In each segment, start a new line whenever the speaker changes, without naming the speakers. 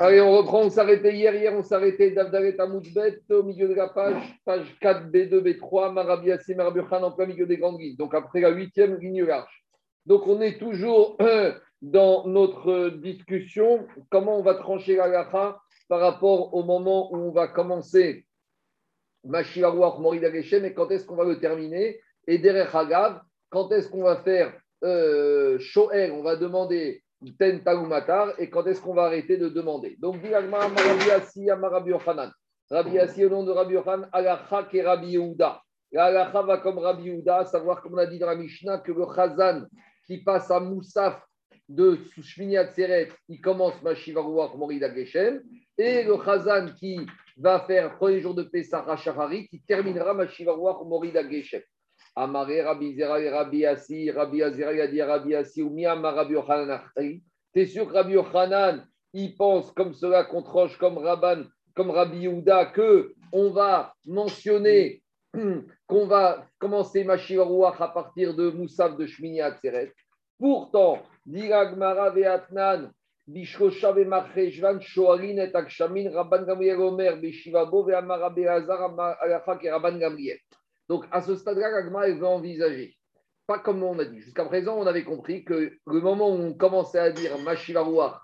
Allez, on reprend, on s'arrêtait hier, hier on s'arrêtait d'Avdalet Amoudbet au milieu de la page, page 4, B2, B3, Marabi Assim, en plein milieu des grandes lignes, donc après la huitième ligne large. Donc on est toujours dans notre discussion, comment on va trancher la gacha par rapport au moment où on va commencer? Mashiach Morida Geshem et quand est-ce qu'on va le terminer? Et derrière Hagav, quand est-ce qu'on va faire euh, Shoel, on va demander Ten Talumatar, et quand est-ce qu'on va arrêter de demander Donc, dit Rabbi Assi, Rabbi Yochanan. Rabbi Assi, au nom de Rabbi Yochanan, Alacha et Rabbi Yehuda. Alacha va comme Rabbi Yehuda, savoir, comme on a dit dans la Mishnah, que le Chazan qui passe à Moussaf de Shmini Atzeret, il commence Mashiva Ruach Morida Geshem, et le Chazan qui va faire premier jour de Pesach Hachahari, qui terminera Mashiva Ruach Morida Geshem. Amaré Rabbi Zera Rabbi Assi, Rabbi Azira, il a dit Rabbi Assi, ou Miyama Rabbi Yochanan T'es sûr que Rabbi Yochanan, il pense comme cela qu'on tranche comme Rabban, comme Rabbi Yehuda, que on va mentionner qu'on va commencer Mashiach à partir de Moussaf de Shmini Atzeret. Pourtant, Diragmara Veatnan, Bishrocha Vemacheshvan, Shoarin et Akshamin, Rabban Gamriel Omer, Beshivabo, Veamara Beazar, Alachak et Rabban Gamriel. Donc, à ce stade-là, l'agma, elle veut envisager. Pas comme on a dit. Jusqu'à présent, on avait compris que le moment où on commençait à dire Mashivarouach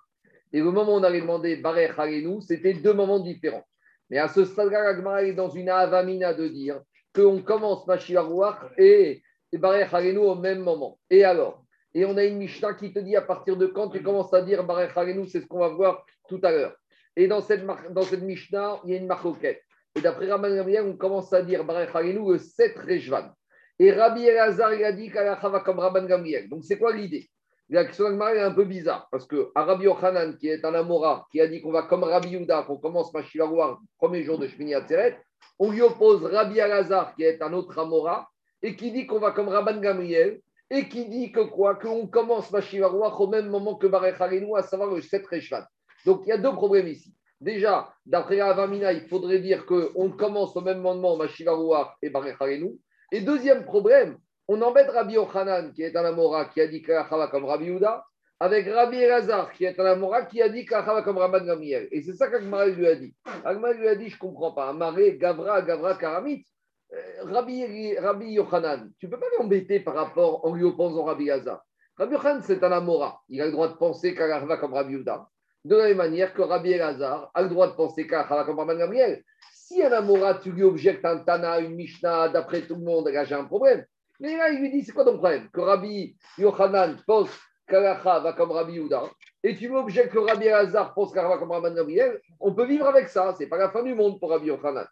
et le moment où on avait demandé Barech Harenu, c'était deux moments différents. Mais à ce stade-là, l'agma est dans une avamina de dire qu'on commence Mashivarouach et, et Barech au même moment. Et alors? Et on a une Mishnah qui te dit à partir de quand tu commences à dire Barech Harenu, c'est ce qu'on va voir tout à l'heure. Et dans cette, dans cette Mishnah, il y a une marquette. Et d'après Rabban Gamliel, on commence à dire Baruch le 7 Rejvan. Et Rabbi Elazar, il a dit qu'Alacha va comme Rabban Gamliel. Donc, c'est quoi l'idée? La question est un peu bizarre parce que Rabbi Yochanan, qui est un Amora, qui a dit qu'on va comme Rabbi Yuda, qu'on commence Machivarouar, premier jour de Shmini Atzeret, on lui oppose Rabbi Elazar, qui est un autre Amora, et qui dit qu'on va comme Rabban Gamliel, et qui dit que quoi? Qu'on commence Machivarouar au même moment que Baruch à savoir le 7 Rejvan. Donc, il y a deux problèmes ici. Déjà, d'après Avamina, il faudrait dire qu'on commence au même moment Mashivarouach et Barecharenu. Et deuxième problème, on embête Rabbi Yochanan, qui est un Amora, qui a dit Kachava comme Rabbi Yuda, avec Rabbi Elazar, qui est un Amora, qui a dit Kachava comme Rabban Gamiel. Et c'est ça qu'Agmara lui a dit. Agmara lui a dit Je ne comprends pas. Amaré, Gavra, Gavra, Karamit. Euh, Rabbi, Rabbi Yochanan, tu ne peux pas l'embêter par rapport en lui opposant Rabbi Elazar. Rabbi Yochanan, c'est un Amora. Il a le droit de penser Kachava comme Rabbi Yuda de la même manière que Rabbi Elazar a le droit de penser qu'à Rabban Gamriel. Si un Amora, tu lui objectes un Tana, une Mishnah, d'après tout le monde, là j'ai un problème. Mais là, il lui dit c'est quoi ton problème? Que Rabbi Yochanan pense qu'Alacha va comme Rabbi Yuda, et tu m'objectes que Rabbi Elazar pense qu'Alacha va comme Rabban Gamriel, on peut vivre avec ça, c'est pas la fin du monde pour Rabbi Yochanan.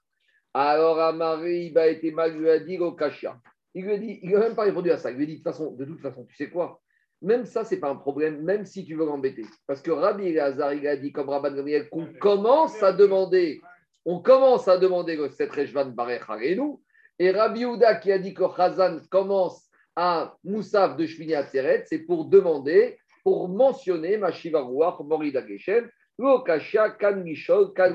Alors Amari, il a été mal, lui a dit. Il lui a dit, il n'a même pas répondu à ça. Il lui a dit façon, de toute façon, tu sais quoi? Même ça, ce n'est pas un problème, même si tu veux l'embêter. Parce que Rabbi Elazar, il a dit, comme Rabban Gamriel, qu'on commence à demander, on commence à demander 7 Rejvan Barech nous. Et Rabbi Ouda qui a dit que Khazan commence à Moussaf de Shvini Atzeret, c'est pour demander, pour mentionner Mashiva Ruach, Morida Geshem, Lokasha, Kan Mishol, Kan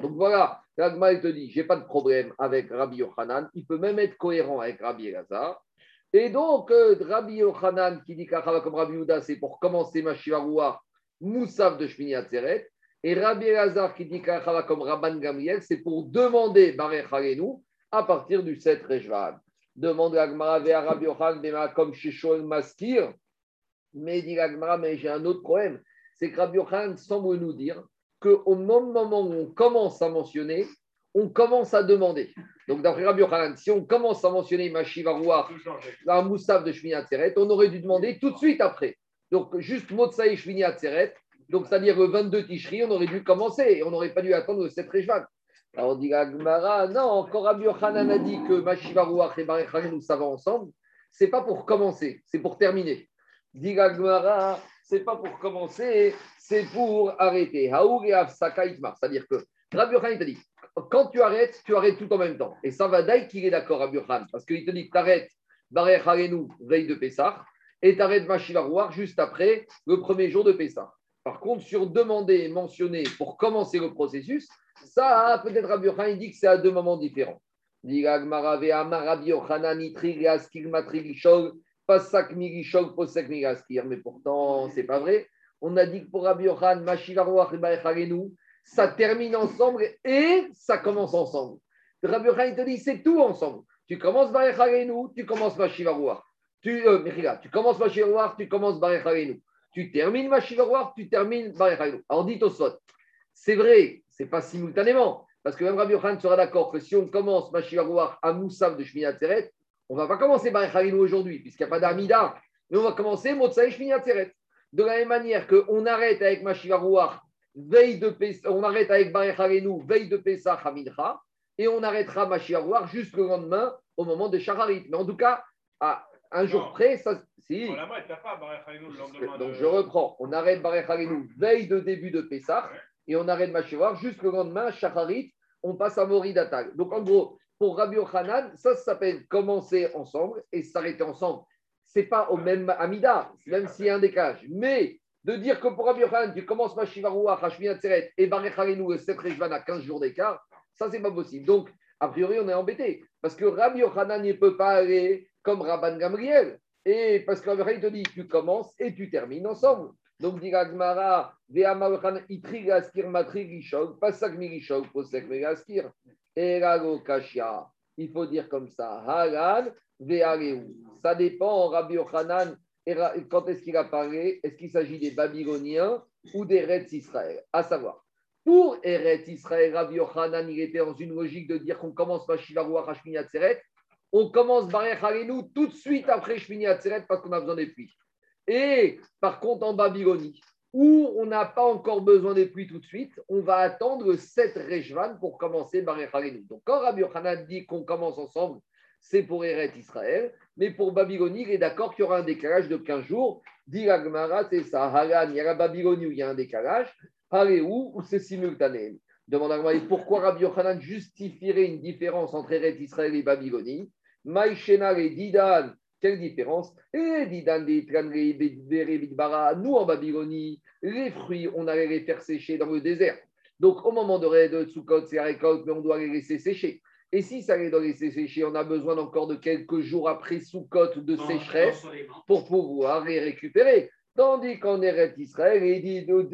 Donc voilà, Ragma, il te dit, j'ai pas de problème avec Rabbi Yochanan, il peut même être cohérent avec Rabbi Elazar. Et donc, euh, Rabbi Yochanan qui dit qu'Achava comme Rabbi Yuda, c'est pour commencer Mashivaroua, Moussaf de Shmini Atzeret. Et Rabbi Elazar qui dit qu'Achava comme Rabban Gamriel, c'est pour demander Barech à partir du 7 Rejvan. Demande l'Agmara vers Rabbi Yochanan, comme Shishol Maskir. Mais dit l'Agmara, mais j'ai un autre problème. C'est que Rabbi Yochanan semble nous dire qu'au moment où on commence à mentionner, on commence à demander. Donc, d'après Rabbi Yochanan, si on commence à mentionner Mashiva la Moussaf de Shmini Atzeret, on aurait dû demander tout de suite après. Donc, juste Motsaï Shmini Atzeret, donc c'est-à-dire le 22 Tishri, on aurait dû commencer et on n'aurait pas dû attendre le 7 Rejvan. Alors, on dit Gmara, non, encore Rabbi Yochanan a dit que Mashiva et Barech nous savons ensemble. C'est pas pour commencer, c'est pour terminer. Dit Gmara, c'est pas pour commencer, c'est pour arrêter. C'est-à-dire que Rabbi Yochanan t'a dit quand tu arrêtes, tu arrêtes tout en même temps. Et ça va d'ailleurs qu'il est d'accord, Rabbi Yochanan, parce qu'il te dit que tu arrêtes Barech veille de Pessah, et tu arrêtes Mashivarouar juste après le premier jour de Pessah. Par contre, sur demander, mentionner pour commencer le processus, ça, peut-être Rabbi Yochanan dit que c'est à deux moments différents. Mais pourtant, c'est pas vrai. On a dit que pour Rabbi Yochanan, Mashivarouach et ça termine ensemble et ça commence ensemble. Rabbi Yochanan, te dit, c'est tout ensemble. Tu commences Barechalenu, tu commences Mashivarouach. Tu, euh, tu commences Mashivarouach, tu commences Barechalenu. Tu termines Mashivarouach, tu termines Barechalenu. Alors dit Tosfot, c'est vrai, c'est pas simultanément. Parce que même Rabbi Yochanan sera d'accord que si on commence Mashivarouach à Moussav de Shmini Atzeret, on va pas commencer Barechalenu aujourd'hui, puisqu'il n'y a pas d'Amida. Mais on va commencer Motsai Shmini Atzeret. De la même manière qu'on arrête avec Mashivarouach, veille de on arrête avec Barechalenu, veille de Pesach Hamidcha, et on arrêtera Mashivarouach juste le lendemain au moment de Shacharit. Mais en tout cas, à un jour près, ça. Si. Donc je reprends. On arrête Barechalenu, veille de début de Pesach, et on arrête Mashivarouach juste le lendemain, Shacharit, on passe à Moridatal. Donc en gros, pour Rabbi Yochanan, ça, s'appelle commencer ensemble et s'arrêter ensemble. C'est pas au même Amida, même s'il y a un décalage. Mais de dire que pour Rabbi Yochanan, tu commences ma Shivaroua, Hashmina Tseret et Barechalenu et 7 à 15 jours d'écart, ça, c'est pas possible. Donc, a priori, on est embêté. Parce que Rabbi Yochanan ne peut pas aller comme Rabban Gamriel. Et parce que Rabbi te dit, tu commences et tu termines ensemble. Donc, dit Ve'ama Yochanan, Gishog, Pasak Posek Megaskir. Il faut dire comme ça. Ça dépend, Rabbi Yochanan, quand est-ce qu'il apparaît? Est-ce qu'il s'agit des Babyloniens ou des Reds Israël? À savoir, pour Eretz Israël, Rabbi Yochanan, il était dans une logique de dire qu'on commence par Shivarouach Hashmini on commence Barech Harenu tout de suite après Shmini Atzeret parce qu'on a besoin des pluies. Et par contre, en Babylonie, où on n'a pas encore besoin des pluies tout de suite, on va attendre 7 Rejvan pour commencer Barech Donc quand Rabbi Yochanan dit qu'on commence ensemble, c'est pour Eret Israël, mais pour Babylonie, il est d'accord qu'il y aura un décalage de 15 jours. Dit c'est ça. Haran, il y a la Babylonie où il y a un décalage. Haréou, où c'est simultané. Demande à pourquoi Rabbi Yochanan justifierait une différence entre Eret Israël et Babylonie? Maïchena et Didan, quelle différence? Et Didan, nous en Babylonie, les fruits, on allait les faire sécher dans le désert. Donc, au moment de, de Sukkot, c'est la récolte, mais on doit les laisser sécher. Et si ça les doit laisser sécher, on a besoin encore de quelques jours après Sukkot de sécheresse pour pouvoir les récupérer. Tandis qu'en Eretz Israël,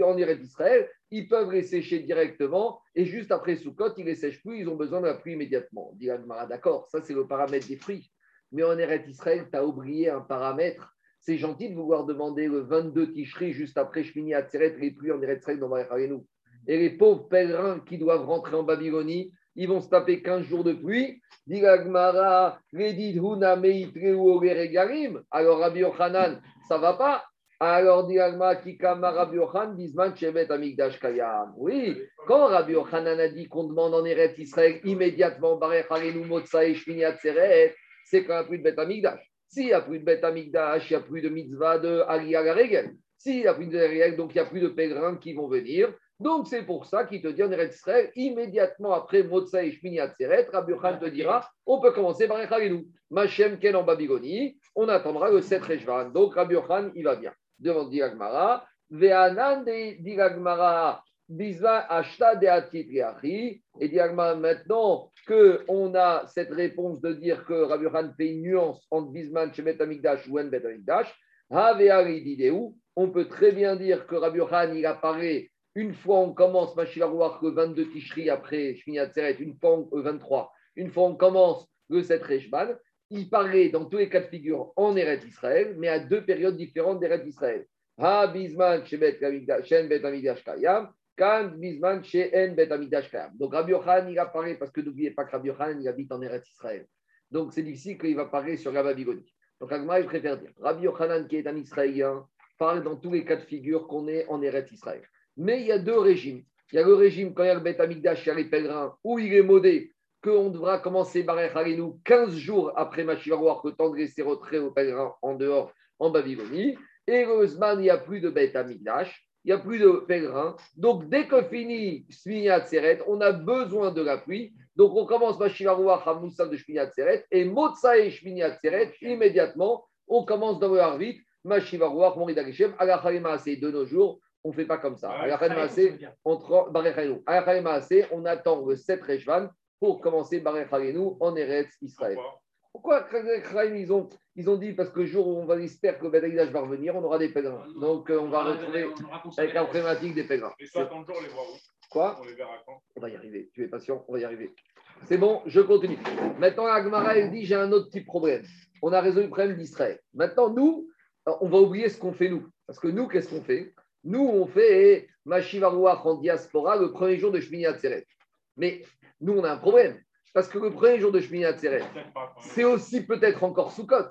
en Eretz Israël, ils peuvent les sécher directement et juste après Sukkot, ils ne les sèchent plus, ils ont besoin de la pluie immédiatement. Dit d'accord, ça c'est le paramètre des fruits. Mais en Eretz Israël, tu as oublié un paramètre. C'est gentil de vouloir demander le 22 Tishri juste après Shmini Atzeret, les pluies en Eretz Israël dans nous. Et les pauvres pèlerins qui doivent rentrer en Babylonie, ils vont se taper 15 jours de pluie. Alors Rabbi Yochanan, ça va pas? Alors, Rabbi Yochan, Bisman, Shevet, Amigdash Kayam. Oui, quand Rabbi Yochanan a dit qu'on demande en Eretz Israël immédiatement, c'est il n'y a plus de Bet Amigdash. S'il n'y a plus de Bet Amigdash, il n'y a plus de mitzvah de Aliyah Regel. S'il n'y a plus de Regel, donc il n'y a plus de pèlerins qui vont venir. Donc c'est pour ça qu'il te dit en Eretz immédiatement après Motsa et Shminiat Rabbi Yochan te dira, on peut commencer Barech Harenu. Machem Ken en Babylonie, on attendra le 7 Rejvan. Donc Rabbi Yochan, il va bien demande Diragmara, Ve'anan Diragmara, Bizva Ashta de et Diragmara, maintenant qu'on a cette réponse de dire que Rabbi Yohan fait une nuance entre Bisman chez Betamikdash ou En Betamikdash, on peut très bien dire que Rabbi Yohan, il apparaît une fois on commence Machilarouar le 22 Tishri après Shmini une fois le 23, une fois on commence le 7 Reshban, il parlait dans tous les cas de figure en Eretz Israël, mais à deux périodes différentes d'Eretz Israël. Ha bisman shen bet amidash kayam, kan bisman bet kayam. Donc Rabbi Yochanan, il apparaît, parce que n'oubliez pas que Rabbi Yochanan, il habite en Eretz Israël. Donc c'est difficile qu'il va parler sur la Babylonie. Donc Agma, je préfère dire, Rabbi Yochanan, qui est un Israélien, parle dans tous les cas de figure qu'on est en Eretz Israël. Mais il y a deux régimes. Il y a le régime quand il y a le Bet Amigdash, il y les pèlerins, où il est modé, qu'on devra commencer Barech Harinu 15 jours après Machivaroir, le temps de laisser retrait aux pèlerins en dehors, en Babylonie. Et heureusement, il n'y a plus de bête à il n'y a plus de pèlerins. Donc, dès que finit Shmiyat Seret, on a besoin de la pluie. Donc, on commence Machivaroir à de Shmiyat Seret et Motsa et Shmiyat Seret, immédiatement, on commence dans le Harvit, Machivaroir, Morid Ageshem, à la de nos jours. On ne fait pas comme ça. À la on attend le 7 Rejvan pour commencer Barech en Eretz Israël. Pourquoi? Ils ont, ils ont dit parce que le jour où on va espérer que le Bedaïdage va revenir, on aura des pèlerins. Donc euh, on va retrouver avec la problématique des pèlerins.
Et soit jour, les voir
Quoi? On va y arriver. Tu es patient, on va y arriver. C'est bon, je continue. Maintenant, Agmara, elle dit j'ai un autre petit problème. On a résolu le problème d'Israël. Maintenant, nous, on va oublier ce qu'on fait nous. Parce que nous, qu'est-ce qu'on fait? Nous, on fait Mashivarouach en diaspora le premier jour de Shmini Atzeret. Mais nous, on a un problème. Parce que le premier jour de Shmini Atzeret, c'est aussi peut-être encore Sukkot.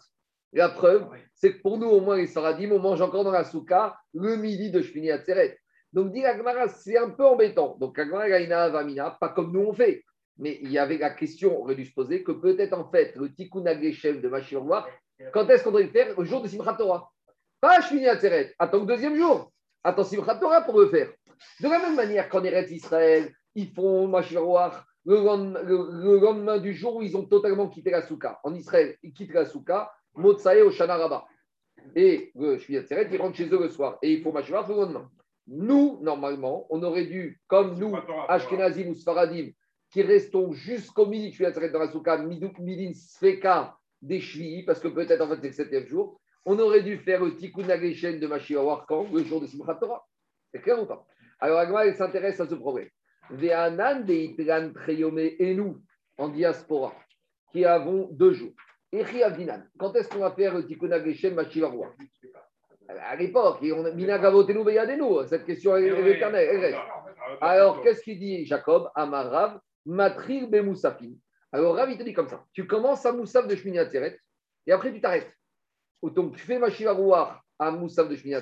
Et la preuve, c'est que pour nous, au moins, les Saradim, on mange encore dans la Souka le midi de Shmini Atzeret. Donc, dit Agmara, c'est un peu embêtant. Donc, Agmara, a Vamina, pas comme nous on fait. Mais il y avait la question, on aurait dû se poser, que peut-être en fait, le Tikkun Ageshem de Mashivarouach, quand est-ce qu'on doit le faire? Le jour de Simchat Torah. Pas Shmini Atzeret. Attends le deuxième jour. Simchat Torah pour le faire. De la même manière qu'en Eretz Israël, ils font Mashivarouach le, le, lendemain du jour où ils ont totalement quitté la souka. En Israël, ils quittent la souka, Motsae au Shana Et le Shmini Atzeret, ils rentrent chez eux le soir. Et ils font Mashivarouach le lendemain. Nous, normalement, on aurait dû, comme nous, Ashkenazim ou Sfaradim, qui restons jusqu'au midi, je suis dans la souka, midin sfeka des shvi, parce que peut-être en fait c'est le septième jour, on aurait dû faire le tikkun de Mashiach quand le jour de Simchat Torah. C'est clair ou pas? Alors Agma, elle s'intéresse à ce problème. Et nous, en diaspora, qui avons deux jours. Quand est-ce qu'on va faire le tikkun ageshen Mashiach à l'époque, cette question est éternelle. Alors, qu'est-ce qu'il dit Jacob Amarav Matrir Bemoussafim. Alors, Rav, il te dit comme ça tu commences à Moussaf de Shmini Atzeret et après tu t'arrêtes. Donc, tu fais Mashiva à Moussaf de Shmini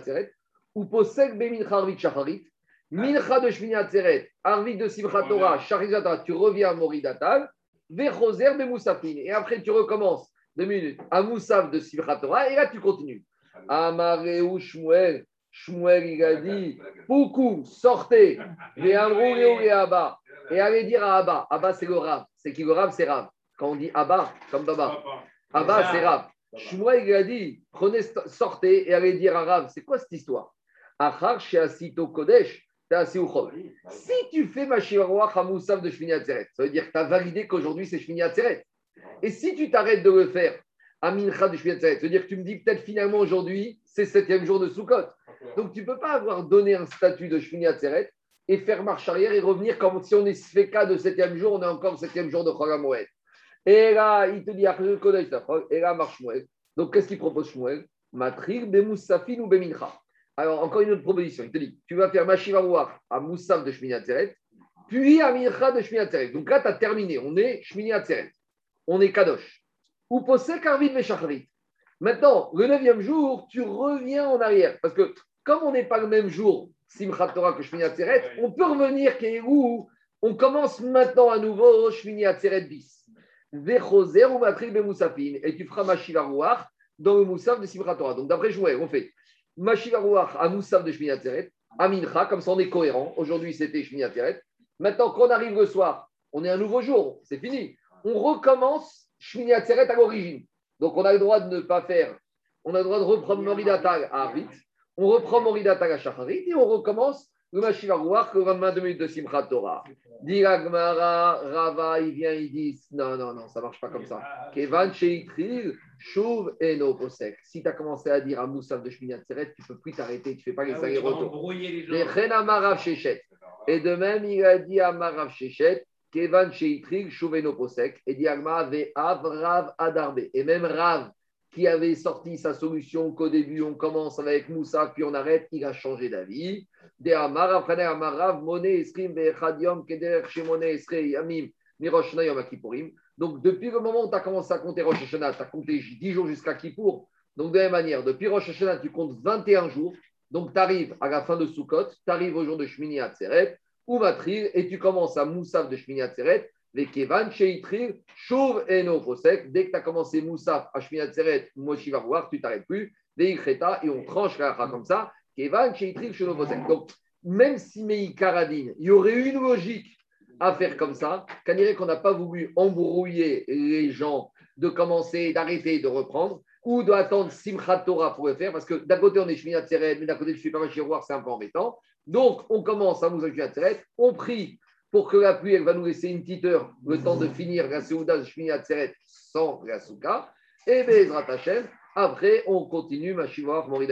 ou Posek Bemincha Arvit Shacharit. Mincha de Shmini Atzeret, Arvit de Simcha Torah, Sharizata, tu reviens à Moridatal, Vechoser Bemoussafim. Et après, tu recommences deux minutes à Moussaf de Simcha Torah et là, tu continues. Amareu Shmuel. Shmuel, il a dit Poukou, sortez. Et Abba. Et allez dire à Abba. Abba, c'est le Rav. C'est qui le Rav? C'est Rav. Quand on dit Abba, comme Baba. Abba, c'est Rav. Shmuel, il a dit Prenez, sortez et allez dire à Rav. C'est quoi cette histoire? Achar, Sheasito Kodesh. Si tu fais ma à Moussaf de Shmini Atzeret, ça veut dire que tu as validé qu'aujourd'hui c'est Shmini Atzeret. Et si tu t'arrêtes de le faire à Mincha de Shmini Atzeret, ça veut dire que tu me dis peut-être finalement aujourd'hui c'est septième jour de Sukkot. Donc, tu ne peux pas avoir donné un statut de Shmini Atzeret et faire marche arrière et revenir comme si on est cas de septième jour, on est encore septième jour de Chol Et là, il te dit, et là, marche. Donc, qu'est-ce qu'il propose Shmuel? Matrir, Bemoussafin ou Bemincha. Alors, encore une autre proposition. Il te dit, tu vas faire Mashiva à Moussaf de Shmini Atzeret, puis à Mincha de Shmini Atzeret. Donc là, tu as terminé. On est Shmini Atzeret. On est Kadosh. Ou Posek Arvid. Maintenant, le neuvième jour, tu reviens en arrière. Parce que comme on n'est pas le même jour, Simchat Torah que Shmini Atzeret, on peut revenir où on commence maintenant à nouveau Shmini Atzeret bis. Et tu feras Mashiva dans le Moussaf de Simchat Torah. Donc d'après Jouer, on fait Mashiva à Moussaf de Shmini Atzeret, à Mincha, comme ça on est cohérent. Aujourd'hui c'était Shmini Atzeret. Maintenant, qu'on arrive le soir, on est un nouveau jour, c'est fini. On recommence Shmini Atzeret à l'origine. Donc, on a le droit de ne pas faire. On a le droit de reprendre Moridatag à Arvit. On reprend Moridatag à Shacharit et on recommence le Mashivarouach le 22 minutes de Simchat Torah. Diragmara, Rava, il vient, il dit non, non, non, ça ne marche pas comme ça. Kevan Sheitril, Chouv et no posek. Si tu as commencé à dire à Moussaf de Shminat Seret, tu ne peux plus t'arrêter, tu ne fais pas les ah allers-retours. Et de même, il a dit à Marav Shechet, Kevan Sheitrig, Chouveno Posek, et Diagma avait Rav Adarbe. Et même Rav, qui avait sorti sa solution qu'au début on commence avec Moussa, puis on arrête, il a changé d'avis. De Esrim, Yamim. Donc, depuis le moment où tu as commencé à compter Rosh Hashanah, tu as compté 10 jours jusqu'à Kippour. Donc, de la même manière, depuis Rosh Hashanah, tu comptes 21 jours. Donc, tu arrives à la fin de Sukkot, tu arrives au jour de Shmini Atzeret, ou Matril, et tu commences à Moussaf de Shmini Atzeret, les Kevan, Sheitril, Chauve et No Dès que tu as commencé Moussaf à Shmini Atzeret, Moshi va voir, tu t'arrêtes plus, des et on tranche la comme ça, Kevan, Sheitril, Chauve Donc, même si Mei Karadine, il y aurait une logique à faire comme ça, qu'on n'a pas voulu embrouiller les gens de commencer, d'arrêter, de reprendre, ou d'attendre Simchat Torah pour le faire, parce que d'un côté on est Shmini Tseret, mais d'un côté je suis pas Machiroir, c'est un peu embêtant. Donc on commence à Moussa Tseret, on prie pour que la pluie, elle va nous laisser une petite heure, le temps de finir la Seouda Shmini Atzeret sans la Souka. Et Bezrat Hashem, après, on continue, Machivar, Morid.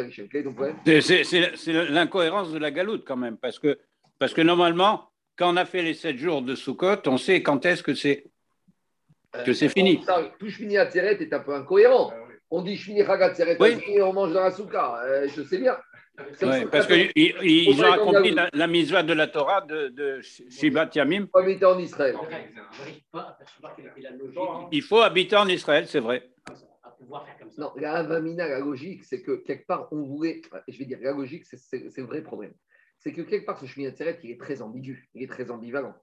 C'est l'incohérence de la galoute quand même, parce que, parce que normalement, quand on a fait les sept jours de Sukkot, on sait quand est-ce que c'est que c'est fini.
Tout Shmini Atzeret est un peu incohérent. On dit Shmini Chagatzeret et on mange dans la Souka. Euh, je sais bien.
Oui, parce qu'ils ont accompli la, la mitzvah de la Torah de, de Shibat Yamim.
Il faut habiter en Israël.
Il faut habiter en Israël, c'est vrai.
Non, la avamina, la logique, c'est que quelque part, on voulait. Je vais dire, la logique, c'est le vrai problème. C'est que quelque part, ce chemin de il est très ambigu, il est très ambivalent.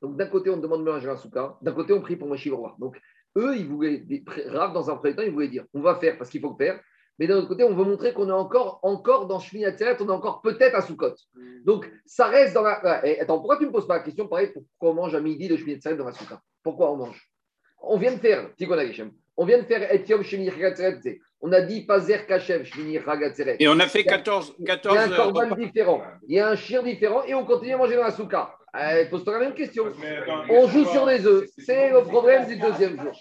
Donc, d'un côté, on demande de manger un souka, d'un côté, on prie pour Moshe roi. Donc, eux, ils voulaient, Rav, dans un premier temps, ils voulaient dire on va faire parce qu'il faut le faire, mais d'un autre côté, on veut montrer qu'on est encore, encore dans Shmini Atzeret, on est encore peut-être à Soukot. Mm. Donc, ça reste dans la. attends, pourquoi tu ne me poses pas la question, pareil, pourquoi on mange à midi de Shmini Atzeret dans la Souka Pourquoi on mange? On vient de faire, on vient de faire Etiom Shmini Atzeret. On a dit Pazer Kachev Shmini Atzeret.
Et on a fait 14. 14
il y a un corban différent, il y a un chien différent, et on continue à manger dans la Souka. Eh, pose-toi la même question. on joue sur les œufs. C'est le problème du deuxième jour.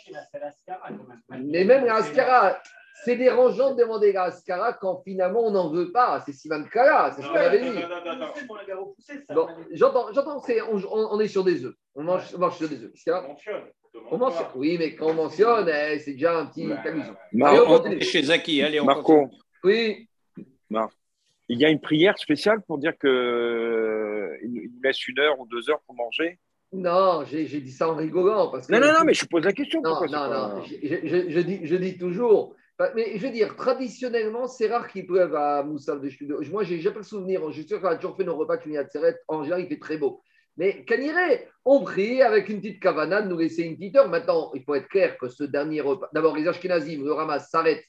Mais même la Ascara, c'est dérangeant de demander la Ascara quand finalement on n'en veut pas. C'est Sivan Kala, c'est ce qu'on avait dit. Bon, j'entends, j'entends on, on, est sur des œufs. On mange, on mange sur des œufs. On mentionne. Oui, mais quand on mentionne, eh, c'est déjà un petit amusant.
on chez Zaki, allez, on
Marco.
Oui.
Il y a une prière spéciale pour dire qu'il nous laisse une heure ou deux heures pour manger?
Non, j'ai dit ça en rigolant. Parce que
non, non, non, mais je pose la question.
Non, non, non. Je, je, dis, je dis toujours, mais je veux dire, traditionnellement, c'est rare qu'ils peuvent à Moussaf de Chudo. Moi, j'ai jamais le souvenir. Je suis sûr qu'on a toujours fait nos repas de Tseret. En général, il fait très beau. Mais Kaniré, on prie avec une petite cavana de nous laisser une petite heure. Maintenant, il faut être clair que ce dernier repas. D'abord, les Ashkenazim, le Ramas s'arrête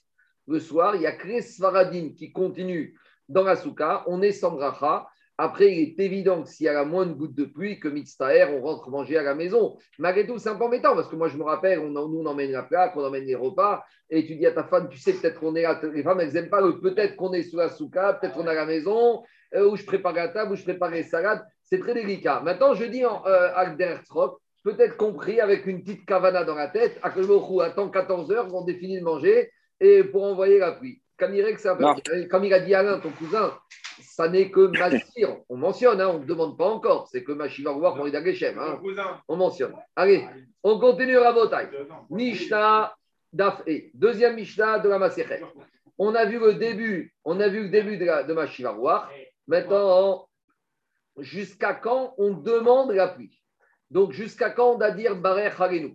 le soir. Il y a Kres Svaradim qui continue dans la souka. On est sans bracha. Après, il est évident que s'il y a la moindre goutte de pluie, que Mitztaher, on rentre manger à la maison. Malgré tout, c'est un peu embêtant parce que moi, je me rappelle, on, nous, on emmène la plaque, on emmène les repas, et tu dis à ta femme, tu sais, peut-être qu'on est là. Les femmes, elles n'aiment pas peut-être qu'on est sous la souka, peut-être qu'on est à la maison, euh, où je prépare la table, où je prépare les salades. C'est très délicat. Maintenant, je dis en euh, peut-être compris avec une petite cavana dans la tête, à attend 14 heures, on définit de manger, et pour envoyer la pluie. Comme il a dit Alain, ton cousin, ça n'est que Masir. On mentionne, hein, on ne demande pas encore. C'est que Machiva voir Morida Geshem. Hein. On mentionne. Allez, on continue à Botaï. Mishnah Dafé. Deuxième Mishnah de la Maserhet. On a vu le début, on a vu le début de, la, de Maintenant, jusqu'à quand on demande la pluie Donc, jusqu'à quand on doit dire Barer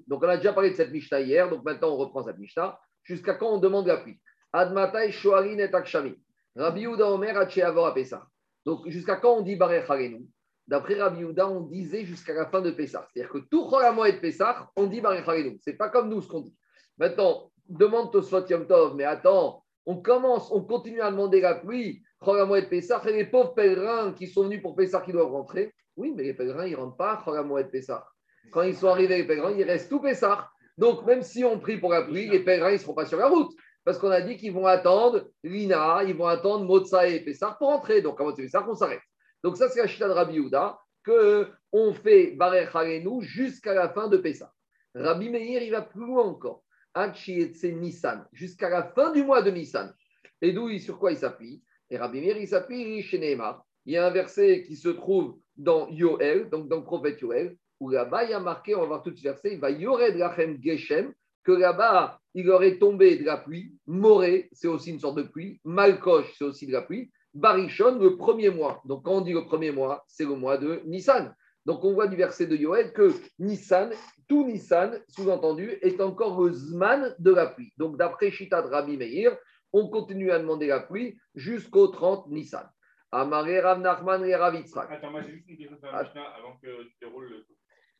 Donc, on a déjà parlé de cette Mishnah hier, donc maintenant on reprend cette Mishnah. Jusqu'à quand on demande la pluie Admatai Shoarin et Akshami. Rabbi Yehuda Omer a Pessah. Donc, jusqu'à quand on dit Barer Harenu D'après Rabbi Yehuda, on disait jusqu'à la fin de Pessah. C'est-à-dire que tout Choramoy de Pessah, on dit Barer Harenu. Ce n'est pas comme nous ce qu'on dit. Maintenant, demande Tosfot Yom Tov, mais attends, on commence, on continue à demander la pluie, Choramoy de Pessah, et les pauvres pèlerins qui sont venus pour Pessah qui doivent rentrer. Oui, mais les pèlerins, ils ne rentrent pas Choramoy de Pessah. Quand ils sont arrivés, les pèlerins, ils restent tout Pessah. Donc, même si on prie pour la pluie, les pèlerins, ils ne seront pas sur la route. Parce qu'on a dit qu'ils vont attendre l'Ina, ils vont attendre Motsa et Pessah pour entrer. Donc, avant de Pessah, on s'arrête. Donc, ça, c'est la chita de Rabbi Yehuda, qu'on fait Barer Harenu jusqu'à la fin de Pessah. Rabbi Meir, il va plus loin encore. Nissan, jusqu'à la fin du mois de Nissan. Et d'où, sur quoi il s'appuie? Et Rabbi Meir, il s'appuie chez Neymar. Il y a un verset qui se trouve dans Yoel, donc dans le prophète Yoel, où là-bas, il y a marqué, on va voir tout ce verset, il va Yored Lachem Geshem, que là-bas, il aurait tombé de la pluie. Moré, c'est aussi une sorte de pluie. Malkoche, c'est aussi de la pluie. Barichon, le premier mois. Donc, quand on dit le premier mois, c'est le mois de Nissan. Donc, on voit du verset de Yoel que Nissan, tout Nissan, sous-entendu, est encore le Zman de la pluie. Donc, d'après Shita de Rabbi Meir, on continue à demander la pluie jusqu'au 30 Nissan. Amaré Rav Nachman et Rav
Attends, moi j'ai juste une question sur la Mishnah avant que tu déroules le,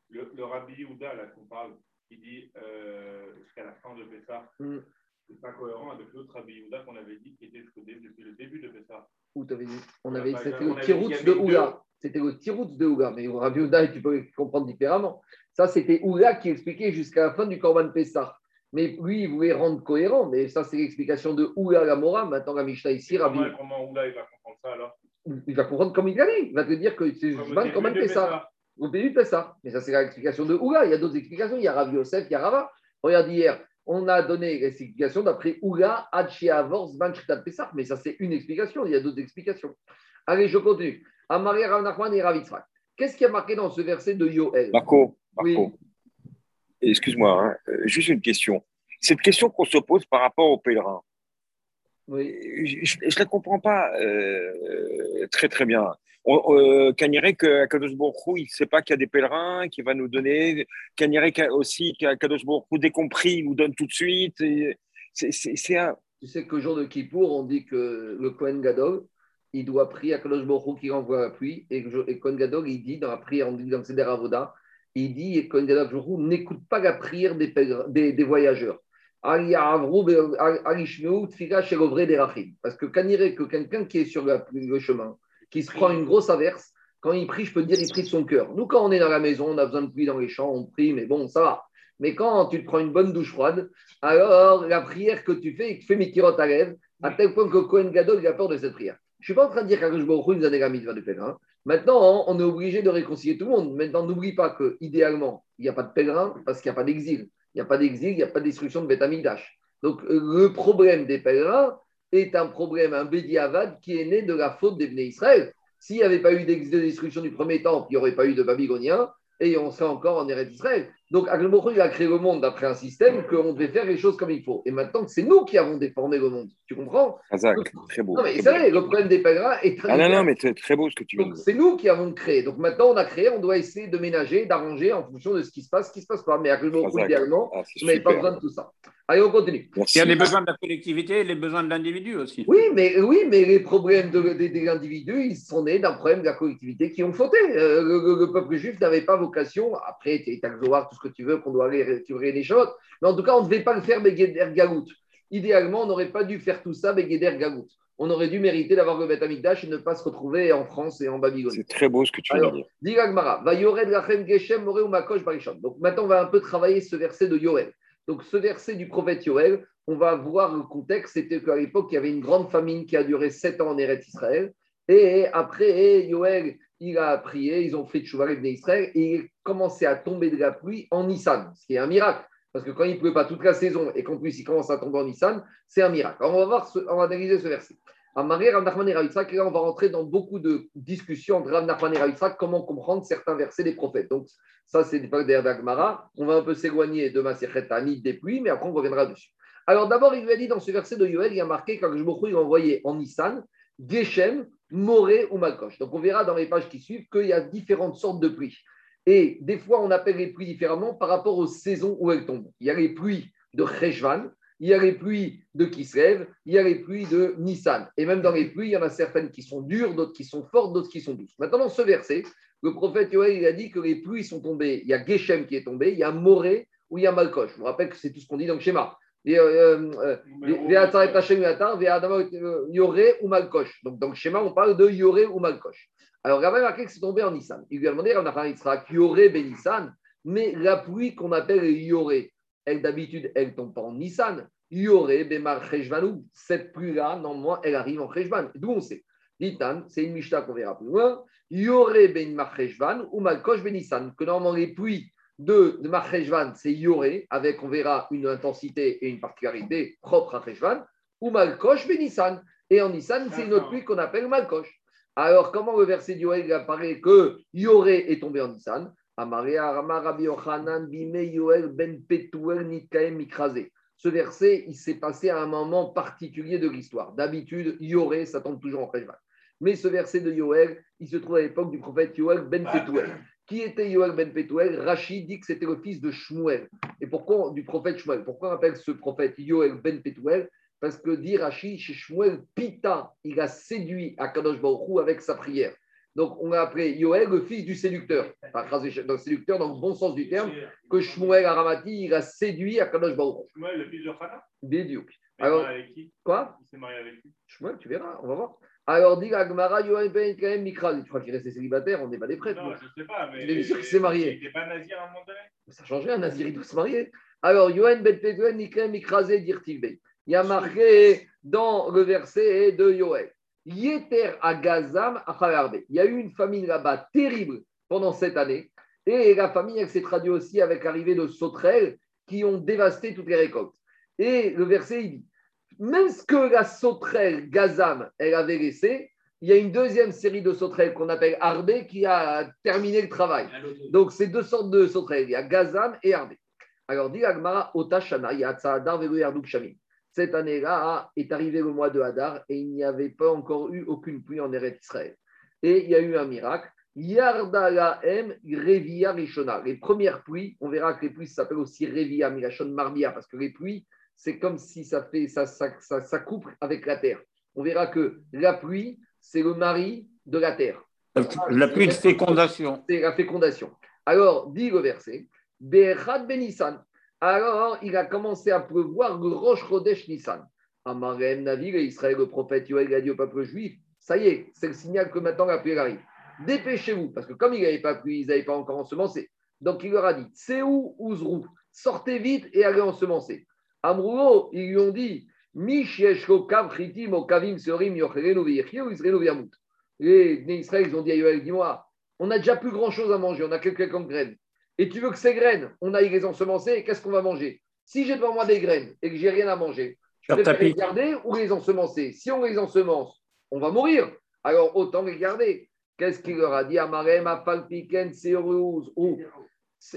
le, le Rabbi Yehuda, là, qu'on parle qui dit euh, jusqu'à la fin de Pessah. Mm. C'est pas cohérent avec l'autre Rabbi Yehuda qu'on avait dit qui était depuis le début de Pessah.
Où tu avais dit on avait, C'était le Tiroutz de Oula. C'était le Tiroutz de Oula. Mais Rabbi Yehuda, tu peux comprendre différemment. Ça, c'était Oula qui expliquait jusqu'à la fin du Corban Pessah. Mais lui, il voulait rendre cohérent. Mais ça, c'est l'explication de Oula la Mora. Maintenant, la Mishnah ici,
Rabbi. Comment Oula, il va comprendre ça alors?
Il va comprendre comme il allait. Il va te dire que c'est Corban Pessah. Au du ça. Mais ça, c'est l'explication de Oula. Il y a d'autres explications. Il y a Rav Yosef, il y a Rava. Regarde hier, on a donné l'explication d'après Oula, Avors, Ban Pesach. Mais ça, c'est une explication. Il y a d'autres explications. Allez, je continue. Amaria Rav Nachman et Rav Qu'est-ce qui a marqué dans ce verset de Yoel?
Marco, Marco. Excuse-moi, hein. euh, juste une question. Cette question qu'on se pose par rapport aux pèlerins, oui. je ne la comprends pas euh, très très bien. Euh, Kanyere que Kadosh il ne sait pas qu'il y a des pèlerins qui va nous donner. Kanyere aussi qu'Akadosh Borou, dès il nous donne tout de suite. C'est un...
Tu sais qu'au jour de Kippour, on dit que le Kohen Gadol, il doit prier à Kadosh Borou qui envoie la pluie. Et, et Kohen Gadol, il dit dans la prière, on dit dans Seder Avoda, il dit, Kohen Gadol n'écoute pas la prière des, des, des voyageurs. Parce que il que quelqu'un qui est sur le chemin, qui se prend une grosse averse, quand il prie, je peux te dire, il prie de son cœur. Nous, quand on est dans la maison, on a besoin de pluie dans les champs, on prie, mais bon, ça va. Mais quand tu te prends une bonne douche froide, alors la prière que tu fais, il te fait à lèvres, à tel point que Cohen Gadol a peur de cette prière. Je ne suis pas en train de dire Baruch nous a mitzvah de pèlerin. Maintenant, on est obligé de réconcilier tout le monde. Maintenant, n'oublie pas qu'idéalement, il n'y a pas de pèlerin parce qu'il n'y a pas d'exil. Il n'y a pas d'exil, il n'y a pas de destruction de Beth Donc, le problème des pèlerins est un problème, un bédiavad qui est né de la faute des Bnei Israël. S'il n'y avait pas eu de destruction du premier temple, il n'y aurait pas eu de Babyloniens et on serait encore en Eretz Israël. Donc, Aglemokho, il a créé le monde d'après un système qu'on devait faire les choses comme il faut. Et maintenant, c'est nous qui avons déformé le monde. Tu comprends?
Très beau.
Non, mais c'est vrai, le problème des pèlerins est très.
Ah non, non, mais c'est très beau ce que tu
veux C'est nous qui avons créé. Donc, maintenant, on a créé, on doit essayer de ménager, d'arranger en fonction de ce qui se passe, ce qui se passe pas. Mais Aglemokho, idéalement, ah, on n'avait pas besoin de tout ça. Allez, on continue.
Il y a les besoins de la collectivité et les besoins de l'individu aussi.
Oui, mais, oui, mais les problèmes de, l'individu, ils sont nés d'un problème de la collectivité qui ont fauté. Euh, le, peuple juif n'avait pas vocation, après, tu as tout ce que tu veux, qu'on doit aller récupérer les choses, mais en tout cas, on ne devait pas le faire Begeder Gagout. Idéalement, on n'aurait pas dû faire tout ça Begeder Gagout. On aurait dû mériter d'avoir le Beth Amikdash et ne pas se retrouver en France et en Babylone.
C'est très beau ce que tu veux dire.
Donc maintenant, on va un peu travailler ce verset de Yoel. Donc, ce verset du prophète Yoel, on va voir le contexte. C'était qu'à l'époque, il y avait une grande famine qui a duré sept ans en Eretz Israël. Et après, Yoel, il a prié, ils ont fait Tchouvaret Israël et il commençait à tomber de la pluie en Nissan, ce qui est un miracle. Parce que quand il ne pleut pas toute la saison et qu'en plus il commence à tomber en Nissan, c'est un miracle. Alors on va voir, on va analyser ce verset. À Marie, Rav Nachman et là on va rentrer dans beaucoup de discussions entre Rav Nachman et comment comprendre certains versets des prophètes. Donc ça, c'est pas d'Agmara. On va un peu s'éloigner de ma Tanit des pluies, mais après, on reviendra dessus. Alors, d'abord, il lui a dit dans ce verset de Yoel, il y a marqué quand je il envoyé en Nissan, Geshem, Moré ou Malkosh. Donc, on verra dans les pages qui suivent qu'il y a différentes sortes de pluies. Et des fois, on appelle les pluies différemment par rapport aux saisons où elles tombent. Il y a les pluies de Cheshvan, il y a les pluies de Kislev, il y a les pluies de Nissan. Et même dans les pluies, il y en a certaines qui sont dures, d'autres qui sont fortes, d'autres qui sont douces. Maintenant, dans ce verset, le prophète Yoel, il a dit que les pluies sont tombées. Il y a Geshem qui est tombé, il y a Moré ou il y a Malkosh. Je vous rappelle que c'est tout ce qu'on dit dans le schéma. Yoré ou Malkosh. Donc dans le schéma, on parle de Yoré ou Malkosh. Alors, il a marqué que c'est tombé en Nissan? Il lui a demandé à Yitzhak, Yoré ben Nissan, mais la pluie qu'on appelle Yoré, elle d'habitude, elle tombe pas en Nissan. Yoré Bemar Cheshvanou. Cette pluie-là, normalement, elle arrive en Cheshvan. D'où on sait Ditan, c'est une Mishnah qu'on verra plus loin. Yoré ben Marcheshvan ou Malkosh ben Nissan. Que normalement, les pluies de, de c'est Yoré, avec, on verra, une intensité et une particularité propre à Cheshvan, ou Malkosh ben Nissan. Et en Nissan, c'est une autre pluie qu'on appelle Malkosh. Alors, comment le verset Yoel apparaît que Yoré est tombé en Nissan? Ce verset, il s'est passé à un moment particulier de l'histoire. D'habitude, Yoré, ça tombe toujours en Cheshvan. Mais ce verset de Yoel, il se trouve à l'époque du prophète Yoel ben Petuel. Qui était Yoel ben Petuel? Rachid dit que c'était le fils de Shmuel. Et pourquoi du prophète Shmuel? Pourquoi on appelle ce prophète Yoel ben Petuel? Parce que dit Rachid, chez Shmuel, Pita, il a séduit à Kadosh Baruch avec sa prière. Donc, on a appelé Yoel le fils du séducteur. Enfin, le séducteur dans le bon sens du terme, que Shmuel Aramati, il a séduit à Kadosh Baruch
Shmuel, le fils de Chana
Bédiouk.
Alors, avec qui?
Quoi?
Il s'est marié avec qui?
Shmuel, tu verras, on va voir. Alors, dit Agmara, Yoel Ben Kaem Mikra. Tu crois qu'il restait célibataire? On n'est pas des prêtres.
Non, je ne sais pas. Mais
il est sûr qu'il s'est marié.
Il n'était pas nazir à un moment donné?
Ça changeait, un nazir, il doit se marier. Alors, Yoel Ben Petuel Mikrem Mikrazé Dirtilbe. Il y a marqué dans le verset de Yoel. Yeter. Il y a eu une famine là-bas terrible pendant cette année. Et la famille, elle s'est traduite aussi avec l'arrivée de sauterelles qui ont dévasté toutes les récoltes. Et le verset, il dit même ce que la sauterelle Gazam, elle avait laissé, il y a une deuxième série de sauterelles qu'on appelle Arbé qui a terminé le travail. Donc, c'est deux sortes de sauterelles. Il y a Gazam et Arbé. Alors, dit Agmara, Otashana, Cette année-là est arrivé le mois de Hadar et il n'y avait pas encore eu aucune pluie en Eretz Israël. Et il y a eu un miracle. Yardalaem Revia Rishona. Les premières pluies, on verra que les pluies s'appellent aussi Revia Milachon Marbia parce que les pluies, c'est comme si ça, fait, ça, ça, ça, coupe avec la terre. On verra que la pluie, c'est le mari de la terre.
La pluie de fécondation.
C'est la fécondation. Alors, dit le verset, Berad Benissan. Alors, il a commencé à pleuvoir le Roche Chodesh Nissan. Amarem Navi, Israël, le prophète Yoel a dit au peuple juif, ça y est, c'est le signal que maintenant la pluie arrive. Dépêchez-vous, parce que comme il avait pas plu, ils n'avaient pas encore ensemencé. Donc il leur a dit où Ouzrou, sortez vite et allez ensemencer. Amrouo, ils lui ont dit Les Israël, ils ont dit à Yoel, dis-moi, on n'a déjà plus grand-chose à manger, on a quelques graines. Et tu veux que ces graines, on aille les ensemencer, qu'est-ce qu'on va manger? Si j'ai devant moi des graines et que j'ai rien à manger, je vais les garder ou les ensemencer? Si on les ensemence, on va mourir. Alors autant les garder. Qu'est-ce qu'il leur a dit? Amarem, Apalpiken, Serouz, ou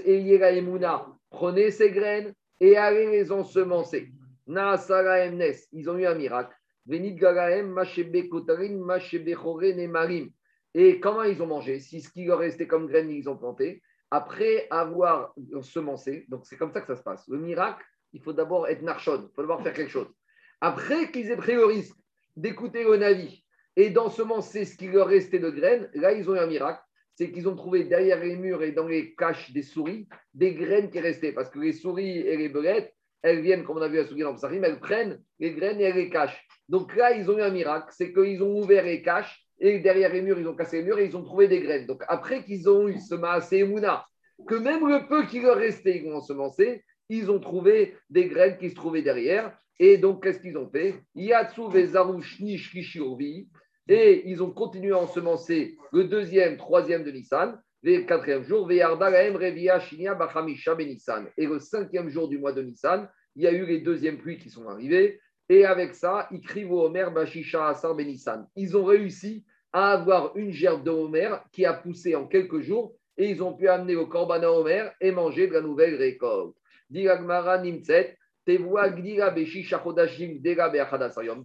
Emuna, prenez ces graines et allez les ensemencer. Naasara Emnes, ils ont eu un miracle. Venid Garaem, Machebe Kotarin, Machebe et Marim. Et comment ils ont mangé? Si ce qui leur restait comme graines, ils ont planté. Après avoir semencé, donc c'est comme ça que ça se passe. Le miracle, il faut d'abord être narchon, il faut d'abord faire quelque chose. Après qu'ils aient pris le risque d'écouter le navire et d'ensemencer ce qui leur restait de graines, là, ils ont eu un miracle. C'est qu'ils ont trouvé derrière les murs et dans les caches des souris des graines qui restaient. Parce que les souris et les belettes, elles viennent, comme on a vu à souris dans Psarim, elles prennent les graines et elles les cachent. Donc là, ils ont eu un miracle. C'est qu'ils ont ouvert les caches et derrière les murs, ils ont cassé les murs et ils ont trouvé des graines. Donc après qu'ils ont eu ce maasé mouna, que même le peu qui leur restait, ils ont ensemencé, ils ont trouvé des graines qui se trouvaient derrière. Et donc, qu'est-ce qu'ils ont fait? Et ils ont continué à ensemencer le deuxième, troisième de Nissan, le quatrième jour, et le cinquième jour du mois de Nissan, il y a eu les deuxièmes pluies qui sont arrivées. Et avec ça, ils crient au Homer Bashisha Asar Benissan. Ils ont réussi à avoir une gerbe de Homer qui a poussé en quelques jours et ils ont pu amener au Korban à Homer et manger de la nouvelle récolte.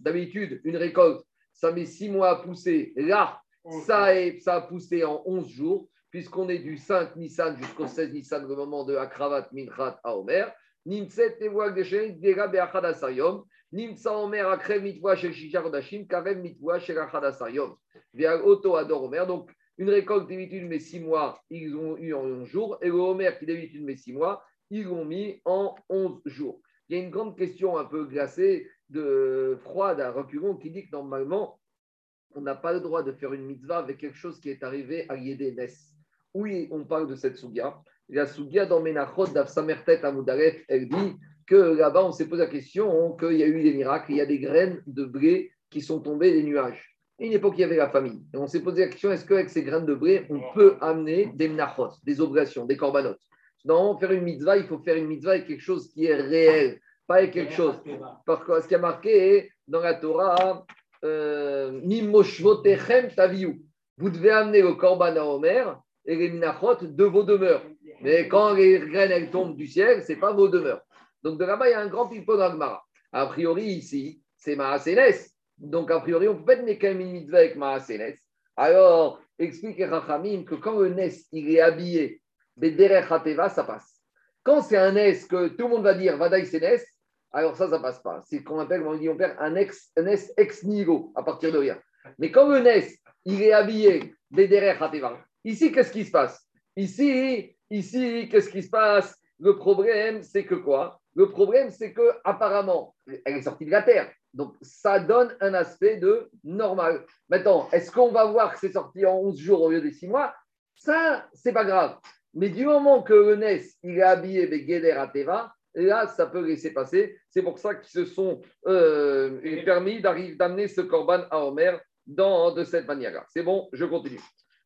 D'habitude, une récolte, ça met six mois à pousser. Là, ça, ça a poussé en 11 jours, puisqu'on est du 5 Nissan jusqu'au 16 Nissan, le moment de Akravat Minchat à Omer. Nimtset Tevoa Geshen, Dega Beachadasayom. Nimtsa Omer Akrev Mitvoa Shel Shisharodashim, Karev Mitvoa Shel Achadasayom. Via Auto Ador Omer. Donc, une récolte d'habitude met 6 mois, ils ont eu en 11 jours. Et le Omer qui d'habitude met 6 mois, ils l'ont mis en 11 jours. Il y a une grande question un peu glacée de froide à reculons qui dit que normalement, on n'a pas le droit de faire une mitzvah avec quelque chose qui est arrivé à Yédé Nes. Oui, on parle de cette sougia. La sougia dans Menachot d'Afsamertet à Moudaref, elle dit que là-bas, on s'est posé la question qu'il y a eu des miracles, il y a des graines de blé qui sont tombées des nuages. À une époque, il y avait la famille. Et on s'est posé la question est-ce qu'avec ces graines de blé, on peut amener des menachot, des obligations, des corbanotes? Non, faire une mitzvah, il faut faire une mitzvah avec quelque chose qui est réel pas quelque chose. Parce que ce qui a marqué dans la Torah, euh, vous devez amener le korban à Omer et les minachot de vos demeures. Mais quand les graines elles tombent du ciel, ce n'est pas vos demeures. Donc de là-bas, il y a un grand pipo dans le Mara. A priori, ici, c'est Maasenes. Donc a priori, on peut pas être une mitzvah avec Maasenes. Alors, explique Rachamim que quand le Nes il est habillé, Bederech Hateva, ça passe. Quand c'est un Nes que tout le monde va dire Vadaï Nes, alors ça, ça passe pas. C'est ce qu'on appelle, on dit, on perd un, ex, ex nihilo à partir de rien. Mais comme un S, il est habillé Ici, qu'est-ce qui se passe? Ici, ici, qu'est-ce qui se passe? Le problème, c'est que quoi? Le problème, c'est que apparemment, elle est sortie de la terre. Donc, ça donne un aspect de normal. Maintenant, est-ce qu'on va voir que c'est sorti en 11 jours au lieu des 6 mois? Ça, c'est pas grave. Mais du moment que le NES, il est habillé avec Geder là, ça peut laisser passer. C'est pour ça qu'ils se sont euh, permis d'amener ce corban à Omer dans, de cette manière-là. C'est bon, je continue.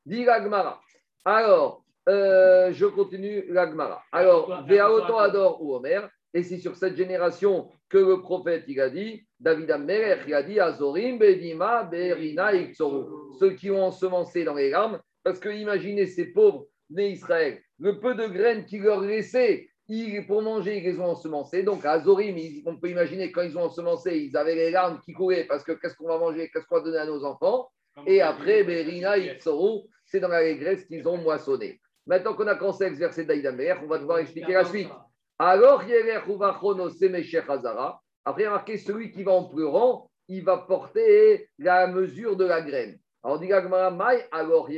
Dit Gmara, Alors, euh, je continue l'Agmara. Alors, Veaoto Ador ou Omer, et c'est sur cette génération que le prophète il a dit, David Amelech, il a dit Azorim, Bedima, Berina, Ceux qui ont ensemencé dans les larmes, parce que imaginez ces pauvres nés Israël, le peu de graines qu'ils leur laissaient pour manger, ils les ont ensemencés. Donc, à Azorim, on peut imaginer quand ils ont ensemencé, ils avaient les larmes qui couraient parce que qu'est-ce qu'on va manger, qu'est-ce qu'on va donner à nos enfants? Et après, Berina, Itzoro, c'est dans la régresse qu'ils ont moissonné. Maintenant qu'on a commencé à exercer Daïdamer, on va devoir expliquer la suite. Alors, après, il y a marqué celui qui va en pleurant, il va porter la mesure de la graine. Alors, dit alors,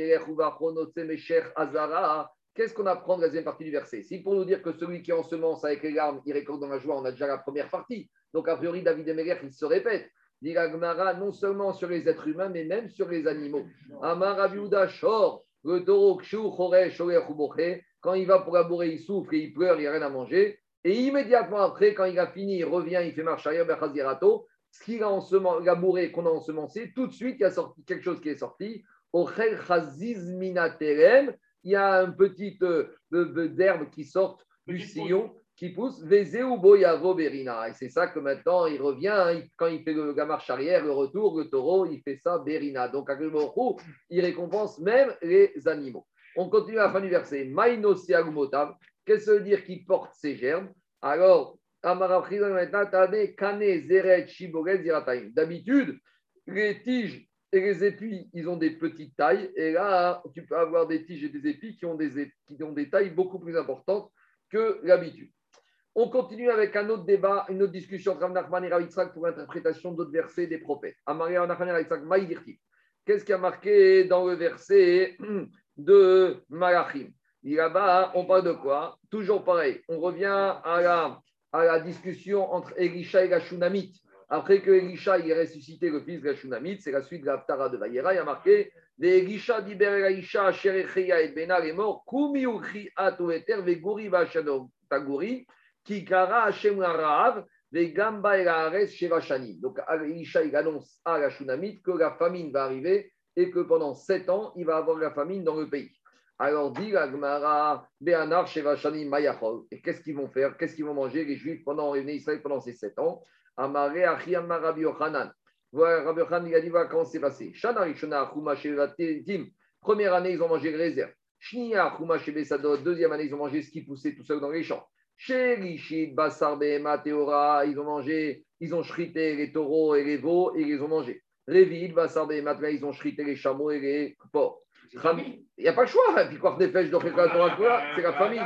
Qu'est-ce qu'on apprend de la deuxième partie du verset? C'est pour nous dire que celui qui ensemence avec les larmes, il récolte dans la joie, on a déjà la première partie. Donc, a priori, David Emeler, il se répète. Dit non seulement sur les êtres humains, mais même sur les animaux. Amar Shor, le taureau quand il va pour labourer, il souffre et il pleure, il n'y a rien à manger. Et immédiatement après, quand il a fini, il revient, il fait marche arrière, ce qu'il a labouré, qu'on a ensemencé, tout de suite, il y a sorti quelque chose qui est sorti. Il y a un petit euh, d'herbe qui sort du sillon qui pousse, Berina. Et c'est ça que maintenant il revient, hein, quand il fait le, la marche arrière, le retour, le taureau, il fait ça Berina. Donc il récompense même les animaux. On continue à la fin du verset. Maïno Qu'est-ce que ça veut dire qu'il porte ses germes? Alors, D'habitude, les tiges et les épis, ils ont des petites tailles. Et là, tu peux avoir des tiges et des épis qui ont des, qui ont des tailles beaucoup plus importantes que l'habitude. On continue avec un autre débat, une autre discussion entre Nachman et Ravitzak pour l'interprétation d'autres versets des prophètes. Qu'est-ce qui a marqué dans le verset de Malachim Là-bas, on parle de quoi? Toujours pareil. On revient à la, à la discussion entre Elisha et la Shunamite. Après que Elisha ait ressuscité le fils de la Shunamite, c'est la suite de l'Aftara de Vayera. Il y a marqué Elisha diber Elisha, et Benal est mort, Kumi Uchri Atoeter, Veguri Vashadom Taguri qui Hashem Rahav, Gamba et Shevashani. Donc, Elisha, il annonce à la Shunamite que la famine va arriver et que pendant sept ans, il va avoir la famine dans le pays. Alors, dit la Gemara, Be'anar Shevashani Mayachol. Et qu'est-ce qu'ils vont faire? Qu'est-ce qu'ils vont manger, les Juifs, pendant Israël pendant ces sept ans? Amare Achiyam Rabbi Yochanan. Voilà, Rabbi Yochanan, il a dit voilà comment c'est passé. Shana Rishona Chuma Shevatim. Première année, ils ont mangé le réserve. Shnia Chuma Shebesadot. Deuxième année, ils ont mangé ce qui poussait tout seul dans les champs. Chez Rishid, Bassar, Behema, Teora, ils ont mangé, ils ont chrité les taureaux et les veaux et ils les ont mangés. Révid, Bassar, Behema, ils ont chrité les chameaux et les porcs. Il n'y a pas le choix. Et hein. puis, quoi des pêches de c'est la famille.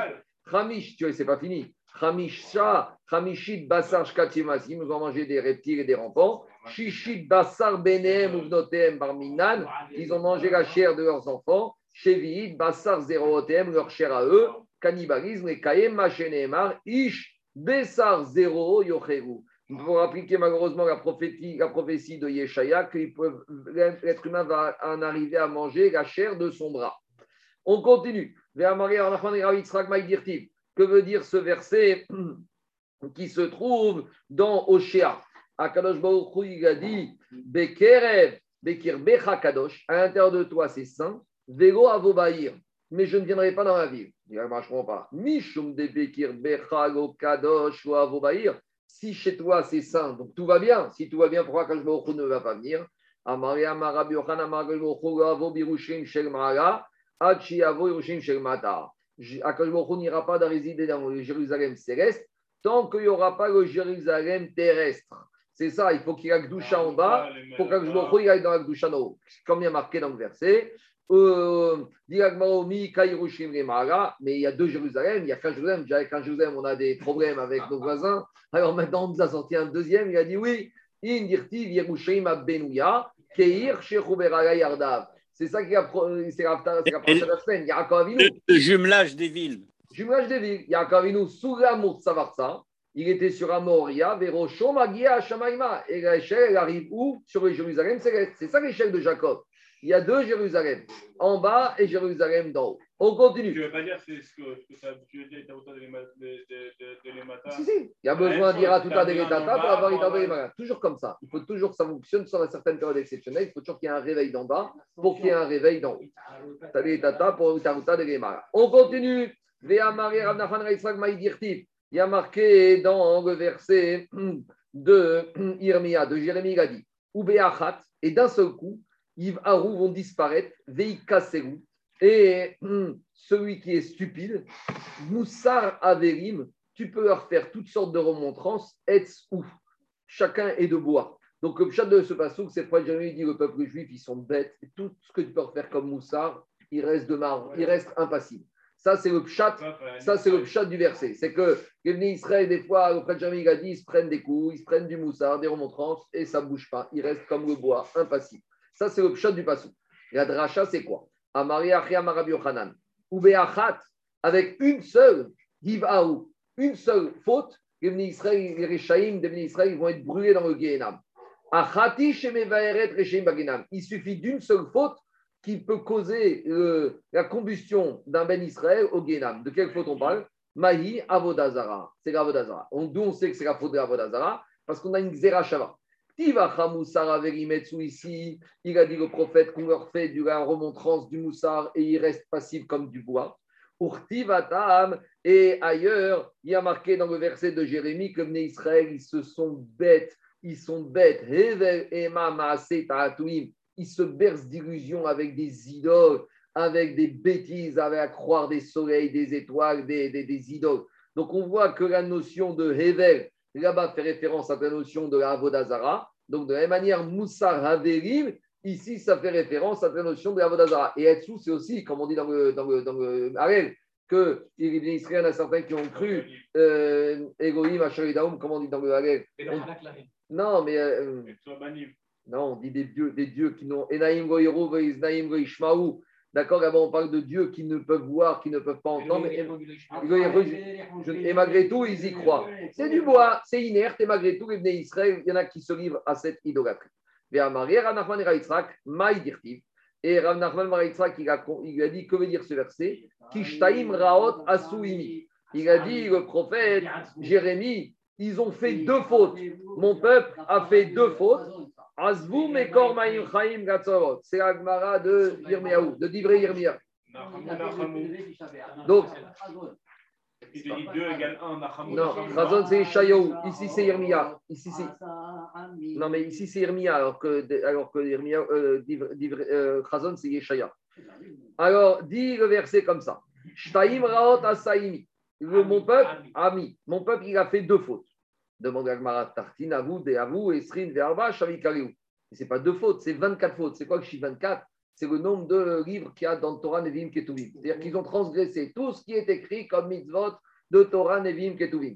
Khamish, tu vois, c'est pas fini. Khamisha, Khamishit, Bassar, Shkatimas, ils nous ont mangé des reptiles et des rampants. Shishit, Bassar, Benem, Uvnotem, Barminan, ils ont mangé la chair de leurs enfants. Shevid, Bassar, Zérotem, leur chair à eux cannibalisme et Kayem Machenemar, Ish, Bessar Zéro Yocheru. Pour appliquer malheureusement la prophétie, la prophétie de Yeshaya, que l'être humain va en arriver à manger la chair de son bras. On continue. Que veut dire ce verset qui se trouve dans Oshéa Akadosh Baruch il a dit Bekerev, Becha Kadosh, à l'intérieur de toi c'est saint, Vego Avobaïr, mais je ne viendrai pas dans la ville. Il ne marcheront pas. Mishum de Bekir Bechago Kadosh ou. Si chez toi c'est saint, donc tout va bien. Si tout va bien, pourquoi Baruch ne va pas venir? Baruch n'ira pas résider dans le Jérusalem céleste tant qu'il n'y aura pas le Jérusalem terrestre. C'est ça, il faut qu'il y ait Gdusha en bas, il faut qu'Akadosh Baruch aille dans la Gdusha en haut. Comme il y a marqué dans le verset. Euh, mais il y a deux Jérusalem, il y a qu'un Jérusalem. Déjà, avec un Jérusalem, on a des problèmes avec nos voisins. Alors maintenant, on nous a sorti un deuxième. Il a dit oui, c'est ça qui a c'est la, c'est la de la semaine.
Le jumelage des villes.
Jumelage des villes. Yaakov Avinu, sous l'amour de Savarsa, il était sur Amoria, Verocho, Magia, Shamaima. Et l'échelle, elle arrive où? Sur le Jérusalem C'est ça l'échelle de Jacob. Il y a deux Jérusalem, en bas et Jérusalem d'en haut. On continue.
Tu ne veux pas dire c'est ce que, ce que ça, tu veux dire Itaouta de l'Emata
Si, si. Il y a besoin de dire Atouta de l'Etata pour avoir de l'Emata. Toujours comme ça. Il faut toujours que ça fonctionne sur une certaine période exceptionnelle. Il faut toujours qu'il y ait un réveil d'en bas pour qu'il y ait un réveil d'en haut. Tata pour Itaouta de l'Emata. On continue. Il y a marqué dans le verset de Irmia, de Jérémie, il a dit et d'un seul coup, Yves Harou vont disparaître, Veikaseru, et hum, celui qui est stupide, Moussar Averim, tu peux leur faire toutes sortes de remontrances, Etz ou chacun est de bois. Donc le chat de ce passage, c'est pourquoi Jérémie dit le peuple juif, ils sont bêtes, et tout ce que tu peux faire comme Moussar, il reste de marbre, il reste impassible. Ça, c'est le chat, ça, c'est le chat du verset. C'est que les Israël, des fois, Jérémie, il a dit, ils se prennent des coups, ils se prennent du moussard, des remontrances, et ça ne bouge pas. Il reste comme le bois, impassible. Ça, c'est le chat du passou. La dracha, c'est quoi? Amari Achia Marabi Ochanan. Ubeachat, avec une seule, Givaou, une seule faute, les Israël, les des Israël, vont être brûlés dans le Baginam. Il suffit d'une seule faute qui peut causer euh, la combustion d'un Ben Israël au Guénam. De quelle faute on parle? Mahi Avodazara. C'est l'Avodazara. D'où on sait que c'est la faute de l'Avodazara Parce qu'on a une Xerashava. Il a dit le prophète qu'on leur fait la remontrance du moussar et il reste passif comme du bois. Et ailleurs, il a marqué dans le verset de Jérémie que les Israël, ils se sont bêtes, ils sont bêtes. Ils se bercent d'illusions avec des idoles, avec des bêtises, avec à croire des soleils, des étoiles, des, des, idoles. Donc on voit que la notion de Hevel, là-bas, fait référence à la notion de la Avodazara. Donc de la même manière, Moussa Haverim, ici, ça fait référence à la notion de la Avodazara. Et Etsu, c'est aussi, comme on dit dans le, dans le, dans le que les Israéliens, il y en a certains qui ont cru euh, Elohim, Asharidaum, comme on dit dans le Harel. Non, mais. Euh, non, on dit des dieux, des dieux qui n'ont. D'accord D'abord, on parle de dieux qui ne peuvent voir, qui ne peuvent pas entendre. Et, malgré tout, ils y croient. C'est du bois, c'est inerte, et malgré tout, les Israël, il y en a qui se livrent à cette idolâtrie. Et Rav Nachman il a, il a dit que veut dire ce verset? Kishtaim Raot Asuimi. Il a dit, le prophète Jérémie, ils ont fait deux fautes. Mon peuple a fait deux fautes. Azvou Mekor Maïm Chaim Gatzorot. C'est la Gemara de Yirmiyahu, de Divrei Yirmiyahu. Donc,
il te dit 2 égale 1,
Non, Chazon c'est Shayahu. Ici c'est Yirmiya. Ici c'est. Non, mais ici c'est Yirmiya, alors que, alors que Yirmiya, euh, euh, Chazon c'est Yeshaya. Alors, dit le verset comme ça Shtaim Raot Asaimi. Mon peuple, Ami, mon peuple, il a fait deux fautes. Demande à Gmara Tartine, à vous, Esrin, Verba, Shavikariou. Ce n'est pas deux fautes, c'est 24 fautes. C'est quoi je suis 24 C'est le nombre de livres qu'il y a dans Torah, Nevim, Ketuvim. C'est-à-dire qu'ils ont transgressé tout ce qui est écrit comme mitzvot de Torah, Nevim, Ketuvim.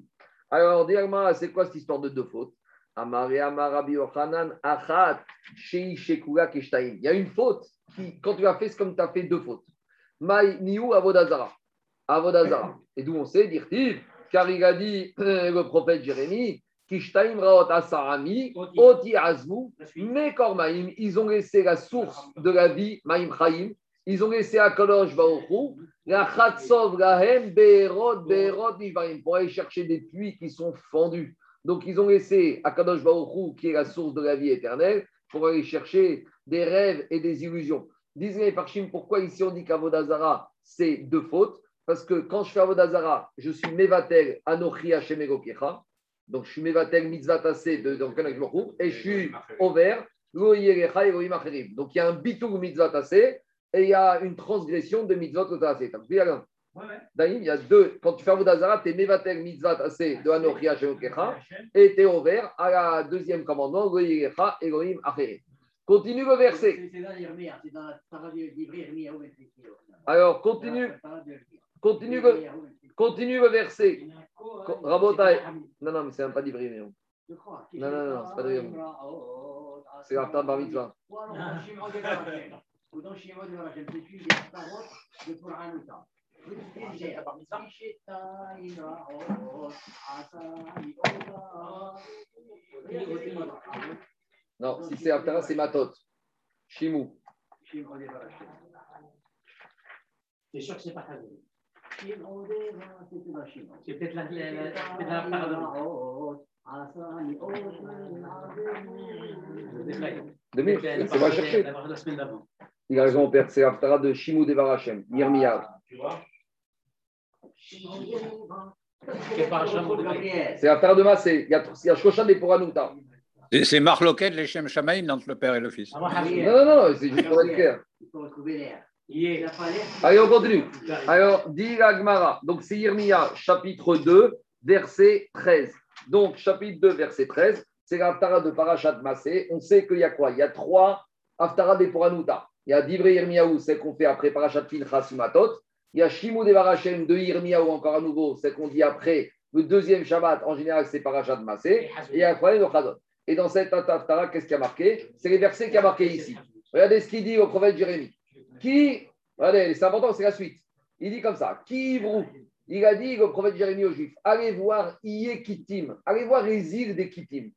Alors, Gmara, c'est quoi cette histoire de deux fautes? Il y a une faute qui, quand tu as fait, c'est comme tu as fait deux fautes. Mai Niu Avodazara. Avodazara. Et d'où on sait, dire car il a dit le prophète Jérémie, Kishtaim Raot Asarami, Oti Azvu, Mekormaim, ils ont laissé la source de la vie, Maim Chaim, ils ont laissé à Kolosh Baoru, la Be'erot, Be'erot, Nishvarim, pour aller chercher des puits qui sont fendus. Donc ils ont laissé à Kadosh Baoru, qui est la source de la vie éternelle, pour aller chercher des rêves et des illusions. Disent les Parchim, pourquoi ici on dit qu'Avodazara, c'est deux fautes parce que quand je fais Avodazara, je suis Mevatel Anochi Hashem Donc je suis Mevatel Mitzvah Tassé de Kanak et je suis Over Donc il y a un bitou Mitzvah Tassé et il y a une transgression de Mitzvah Tassé. Tu as il y a deux. Quand tu fais Avodazara, tu es Mevatel Mitzvah Tassé de Anochi Hashem et tu es Over à la deuxième commandement Elohim Acherim. Continue le verset. Alors, continue. Continue le, continue le verset. Rabotai. Non, non, mais c'est même pas d'Ivry. Non, non, non, c'est pas d'Ivry. C'est la bar mitzvah. Non, si c'est Aftara, c'est Matot. Shimou.
C'est sûr que c'est pas Chazon. C'est peut-être la, la, la, la
c'est moi chercher. Il a raison, père, c'est l'Aftara de Shimou Devarachem, Yirmiyav. C'est l'Aftara de Massé. Il y a, il y a Shoshan des Poranouta.
C'est Marloquet, les Shem Shamaïn entre le père et le fils.
Non, non, non, c'est juste pour être clair. Allez, on continue. Alors, dit Agmara. Donc, c'est Yirmiya, chapitre 2, verset 13. Donc, chapitre 2, verset 13, c'est l'Aftara de Parashat Massé. On sait qu'il y a quoi? Il y a trois Aftara des Poranouta. Il y a Divrei Yirmiyahu, celle qu'on fait après Parashat Pinchas Matot. Il y a Shimou de Varachem de Yirmiyahu, encore à nouveau, celle qu'on dit après le deuxième Shabbat. En général, c'est Parashat Massé. Et il y a de Chazon. Et dans cette Aftara, qu'est-ce qui a marqué? C'est les versets qui a marqué ici. Regardez ce qu'il dit au prophète Jérémie. Qui, regardez, c'est important, c'est la suite. Il dit comme ça Qui il a dit au prophète Jérémie aux Juifs allez voir Ié Kittim, allez voir les îles des Kittim,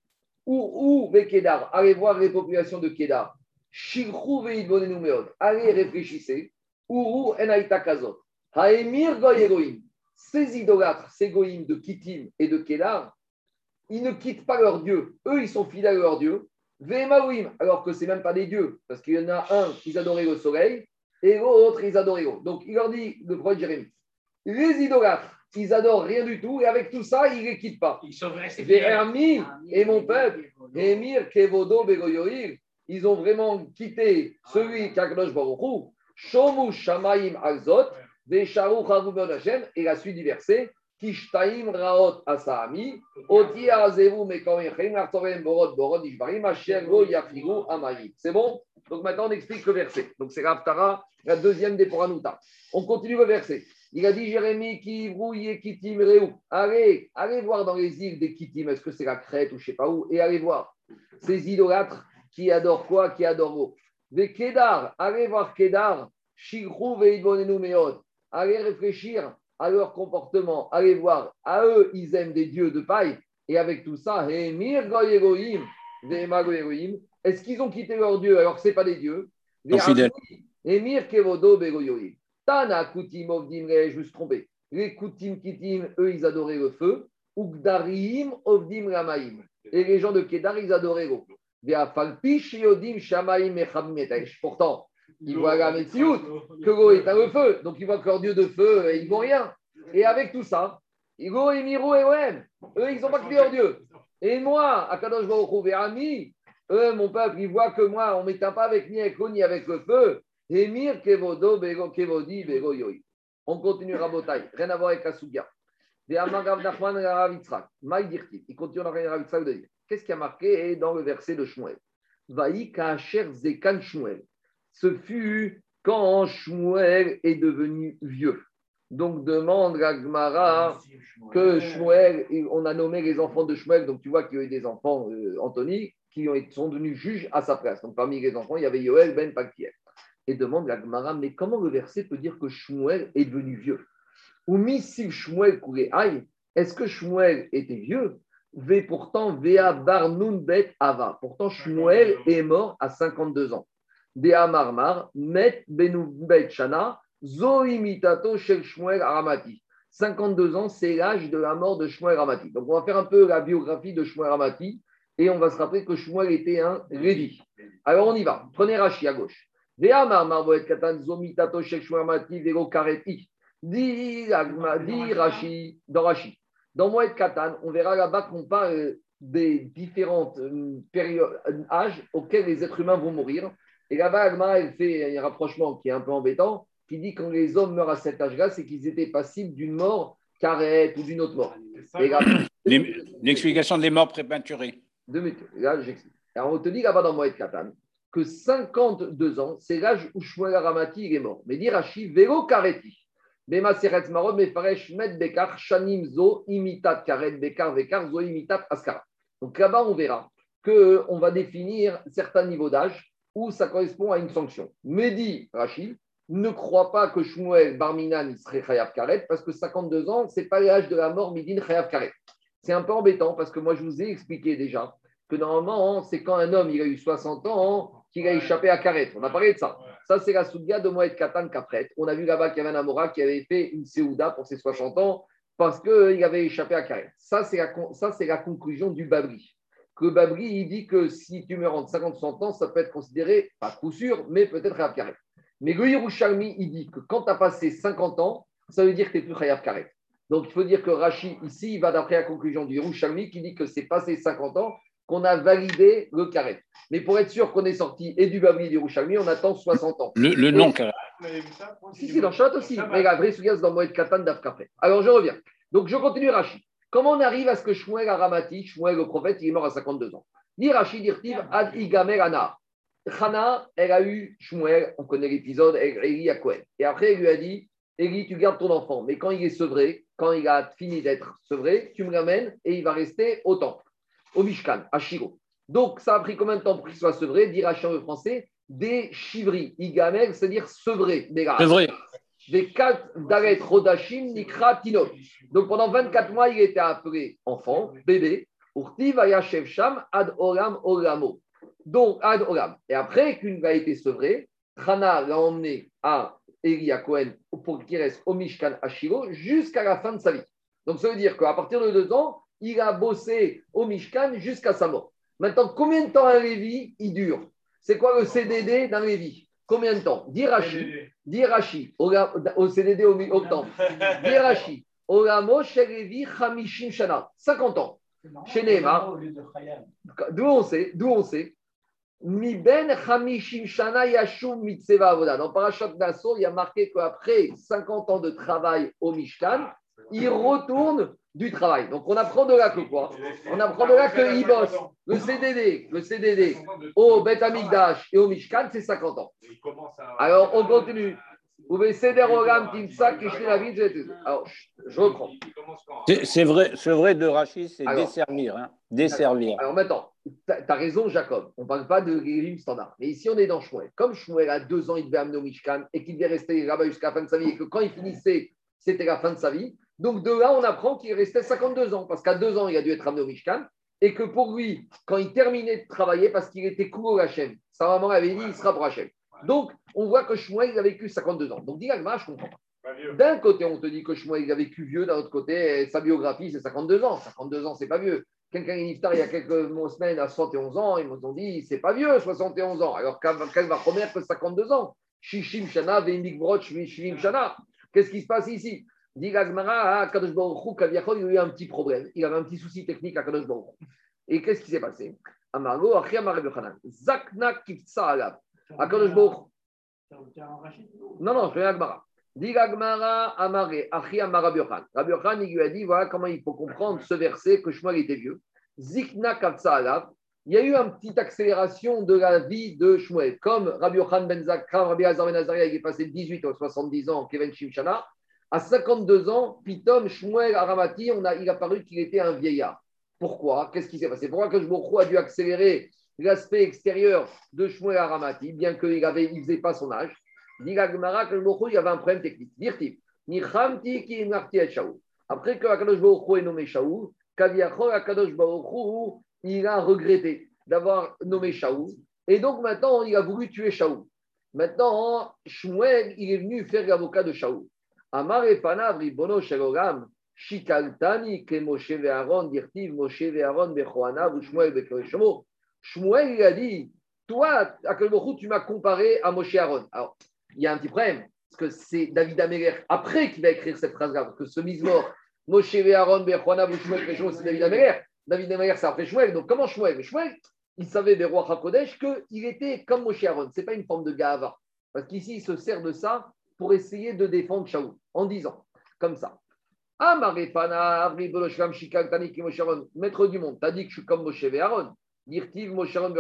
ou, ou Kedar, allez voir les populations de Kedar. Meod, allez réfléchissez. Uru Enaita Kazot. Haemir Goy Ces idolâtres, ces goïms de Kittim et de Kedar, ils ne quittent pas leur Dieu. Eux, ils sont fidèles à leur Dieu. Vemaouim, alors que ce n'est même pas des dieux, parce qu'il y en a un, ils adoraient le soleil, et l'autre, ils adoraient l'eau. Donc, il leur dit, le prophète Jérémie, les idolâtres, ils adorent rien du tout, et avec tout ça, ils ne les quittent pas. Ils sont restés et mon peuple, Emir, Kevodo, Begoyoir, ils ont vraiment quitté celui qu'Akdosh Baruchou, Shomu Shamaim Alzot, Vesharu Harubon Hashem, et la suite du verset, Kishtaim Raot Asami, Oti Azevu Mekamechem, Artorem Borod Borod Ishbarim, Asher Go Yafiru Amayi. C'est bon? Donc maintenant on explique le verset. Donc c'est Raftara, la deuxième des Poranuta. On continue le verset. Il a dit Jérémie qui brouille Kittim Réou. Allez, allez voir dans les îles des Kittim, est-ce que c'est la Crète ou je ne sais pas où, et allez voir ces idolâtres qui adorent quoi? Qui adorent l'eau. Des Kedar, allez voir Kedar, Shigrou Veidbonenu Meod. Allez réfléchir à leur comportement, allez voir, à eux, ils aiment des dieux de paille, et avec tout ça, Emir Goyegoïm, est-ce qu'ils ont quitté leur dieu? Alors que ce n'est pas des dieux Emir Kevodo. Tana Koutim Ovdim, je me suis trompé. Les Koutim Kitim, eux, ils adoraient le feu. Ugdarim Ovdim Ramaim. Et les gens de Kedar, ils adoraient l'eau. Pourtant, ils voient la Metsiout, que l'eau est un feu. Donc, ils voient que leur dieu de feu, ils ne vont rien. Et avec tout ça, Igo et Miro et Oem, eux, ils n'ont pas quitté leur dieu. Et moi, Akadosh Baruch Ami, eux, mon peuple, ils voient que moi, on ne m'éteint pas avec ni avec l'eau ni avec le feu. Emir kevodo bego kevodi bego yoi. On continue Rabotai. Rien à voir avec Kasuga. Il continue dans Rav de dire. Qu'est-ce qui a marqué dans le verset de Shmuel? Vaï kacher zekan Shmuel. Ce fut quand Shmuel est devenu vieux. Donc demande à Gmara que Shmuel, on a nommé les enfants de Shmuel, donc tu vois qu'il y a eu des enfants, euh, Anthony, qui sont devenus juges à sa place. Donc parmi les enfants, il y avait Yoel ben Paktiel et demande la Gemara, mais comment le verset peut dire que Shmuel est devenu vieux? Ou si Shmuel aïe, est-ce que Shmuel était vieux? Ve pourtant, Vea Barnun Bet Ava. Pourtant, Shmuel est mort à 52 ans. Dea Marmar, Met Benu Bet Shana, Zoimitato Shel Shmuel Aramati. 52 ans, c'est l'âge de la mort de Shmuel Aramati. Donc, on va faire un peu la biographie de Shmuel Aramati et on va se rappeler que Shmuel était un Lévi. Alors, on y va. Prenez Rachi à gauche. Dit Rashi, dans Rashi. Dans Moed Katan, on verra là-bas qu'on parle des différents euh, périodes, euh, âges auxquels les êtres humains vont mourir. Et là-bas, Agma, elle fait un rapprochement qui est un peu embêtant, qui dit que quand les hommes meurent à cet âge-là, c'est qu'ils étaient passibles d'une mort carrette ou d'une autre mort.
L'explication des morts prématurées.
Là, j'explique. Alors, on te dit là-bas dans Moed Katan, que 52 ans, c'est l'âge où Shmuel Aramati est mort. Mais dit Rashi, Vélo Kareti. Seret Marod, Mefaresh Met Bekar, Shanim Zo, Imitat Karet Bekar, Bekar, Zo, Imitat Askara. Donc là-bas, on verra qu'on va définir certains niveaux d'âge où ça correspond à une sanction. Mais dit Rashi, ne crois pas que Shmuel Barminan serait Khayab Karet, parce que 52 ans, ce n'est pas l'âge de la mort Midin Khayab Karet. C'est un peu embêtant parce que moi, je vous ai expliqué déjà que normalement, c'est quand un homme il a eu 60 ans qu'il a échappé à Karet. On a parlé de ça. Ça, c'est la Soudia de Moed Katan Kapret. On a vu là-bas qu'il y avait un Amora qui avait fait une Seouda pour ses 60 ans parce qu'il avait échappé à Karet. Ça, c'est la, ça, c'est la conclusion du Babri. Que Babri, il dit que si tu meurs entre 50 60 ans, ça peut être considéré, pas coup sûr, mais peut-être à Karet. Mais le Yerushalmi, il dit que quand tu as passé 50 ans, ça veut dire que tu n'es plus Khayab Karet. Donc, il faut dire que Rashi, ici, il va d'après la conclusion du Yerushalmi qui dit que c'est passé 50 ans qu'on a validé le carré. Mais pour être sûr qu'on est sorti et du Babli et du Rouchalmi, on attend 60 ans.
Le, le non carré.
Si, si, dans Chat aussi. Mais la vraie c'est dans Moed Katan d'Afkafé. Alors, je reviens. Donc, je continue Rashi. Comment on arrive à ce que Shmuel Aramati, Shmuel le prophète, il est mort à 52 ans? Ni Rashi, dirtiv, Ad Igamer Ana. Chana, elle a eu Shmuel, on connaît l'épisode, à Cohen. Et après, elle lui a dit Eli, tu gardes ton enfant, mais quand il est sevré, quand il a fini d'être sevré, tu me l'amènes et il va rester au temple au Mishkan, à Shiro. Donc, ça a pris combien de temps pour qu'il soit sevré Dire à en français, des chivri, igamel, c'est-à-dire sevré. Sevré. Des quatre dalet rodashim nikra. Donc, pendant 24 mois, il était appelé enfant, bébé. Urti vayashev sham ad olam olamo. Donc, ad olam. Et après qu'il a été sevré, Hana l'a emmené à Elia Cohen pour qu'il reste au Mishkan à Shiro jusqu'à la fin de sa vie. Donc, ça veut dire qu'à partir de deux ans, il a bossé au Mishkan jusqu'à sa mort. Maintenant, combien de temps un Lévi il dure? C'est quoi le CDD d'un Lévi? Combien de temps? Dirachi, Dirachi, au, CDD au, au temple. Dirachi, Olamo Lévi Hamishim Shana, 50 ans. Chez Neymar, d'où on sait, d'où on sait, Mi ben Shana Yashum Mitseva Avoda. Dans Parashat Nassau, il y a marqué qu'après 50 ans de travail au Mishkan, il retourne du travail. Donc on apprend de là que quoi? On apprend de là qu'il bosse. Le CDD, le CDD au Bet Amigdash et au Mishkan, c'est 50 ans. Alors on continue. Vous pouvez céder au Ram, Timsak, Alors je reprends.
C'est vrai, vrai de Rachid, c'est desservir. Hein. desservir.
Alors maintenant, tu as raison, Jacob. On ne parle pas de régime standard. Mais ici, on est dans Shmuel. Comme Shmuel a deux ans, il devait amener au Mishkan et qu'il devait rester là-bas jusqu'à la fin de sa vie et que quand il finissait, c'était la fin de sa vie. Donc de là, on apprend qu'il restait 52 ans, parce qu'à deux ans, il a dû être amené au Mishkan, et que pour lui, quand il terminait de travailler, parce qu'il était court Hachem, sa maman avait dit, il sera pour Hachem. Donc, on voit que Shmuel, il a vécu 52 ans. Donc, dis je comprends pas. D'un côté, on te dit que Shmuel, il a vécu vieux, d'un autre côté, sa biographie, c'est 52 ans. 52 ans, c'est pas vieux. Quelqu'un est il y a quelques semaines à 71 ans, ils m'ont dit, c'est pas vieux, 71 ans. Alors, qu'elle va remettre que 52 ans Shishim Shana, Shishim Shana. Qu'est-ce qui se passe ici? Dit Gazmara, Kadosh il y a eu un petit problème. Il avait un petit souci technique à Kadosh Baruch Et qu'est-ce qui s'est passé? Amargo, Achia. Zakna Kifsa Alab. À Kadosh Baruch Non, non, je fais Agmara. Dit Gagmara, Amare, Achia Marabiochanan. Rabbi Yochanan, il lui a dit voilà comment il faut comprendre ce verset que Shmuel était vieux. Zikna Kifsa Alab. Il y a eu une petite accélération de la vie de Shmuel. Comme Rabbi Yochanan Ben Zakra, Rabbi Hazar Ben Azaria, il est passé de 18 à 70 ans, Kevin Shimshana. À 52 ans, Pitom Shmuel Aramati, on a, il a paru qu'il était un vieillard. Pourquoi? Qu'est-ce qui s'est passé? Pourquoi que Jbourou a dû accélérer l'aspect extérieur de Shmuel Aramati, bien qu'il ne faisait pas son âge il y avait un problème technique. Après que Akadosh Baruch est nommé Shaou, Akadosh Baruch il a regretté d'avoir nommé Shaou. Et donc maintenant, il a voulu tuer Shaou. Maintenant, Shmuel, il est venu faire l'avocat de Shaou. Amar et Ribono Shalogam, Shikaltani, Moshe Aaron, dirtiv Moshe Aaron, Bechoanav, Shmuel Bekoreshmo. Shmuel, il a dit Toi, à quel moment tu m'as comparé à Moshe Aaron Alors, il y a un petit problème, parce que c'est David Améler, après qu'il va écrire cette phrase-là, parce que ce mise-mort, Moshe Aaron, Bechoanav, ou Shmuel c'est David Améler. David Améler, c'est après Shmuel. Donc, comment Shmuel? Shmuel, il savait, Beroach HaKodesh, qu'il était comme Moshe Aaron. Ce n'est pas une forme de gava. Parce qu'ici, il se sert de ça pour essayer de défendre Shaoul en disant comme ça. Maître du monde, t'as dit que je suis comme Moshe Aaron. Dirtiv Moshe Aaron.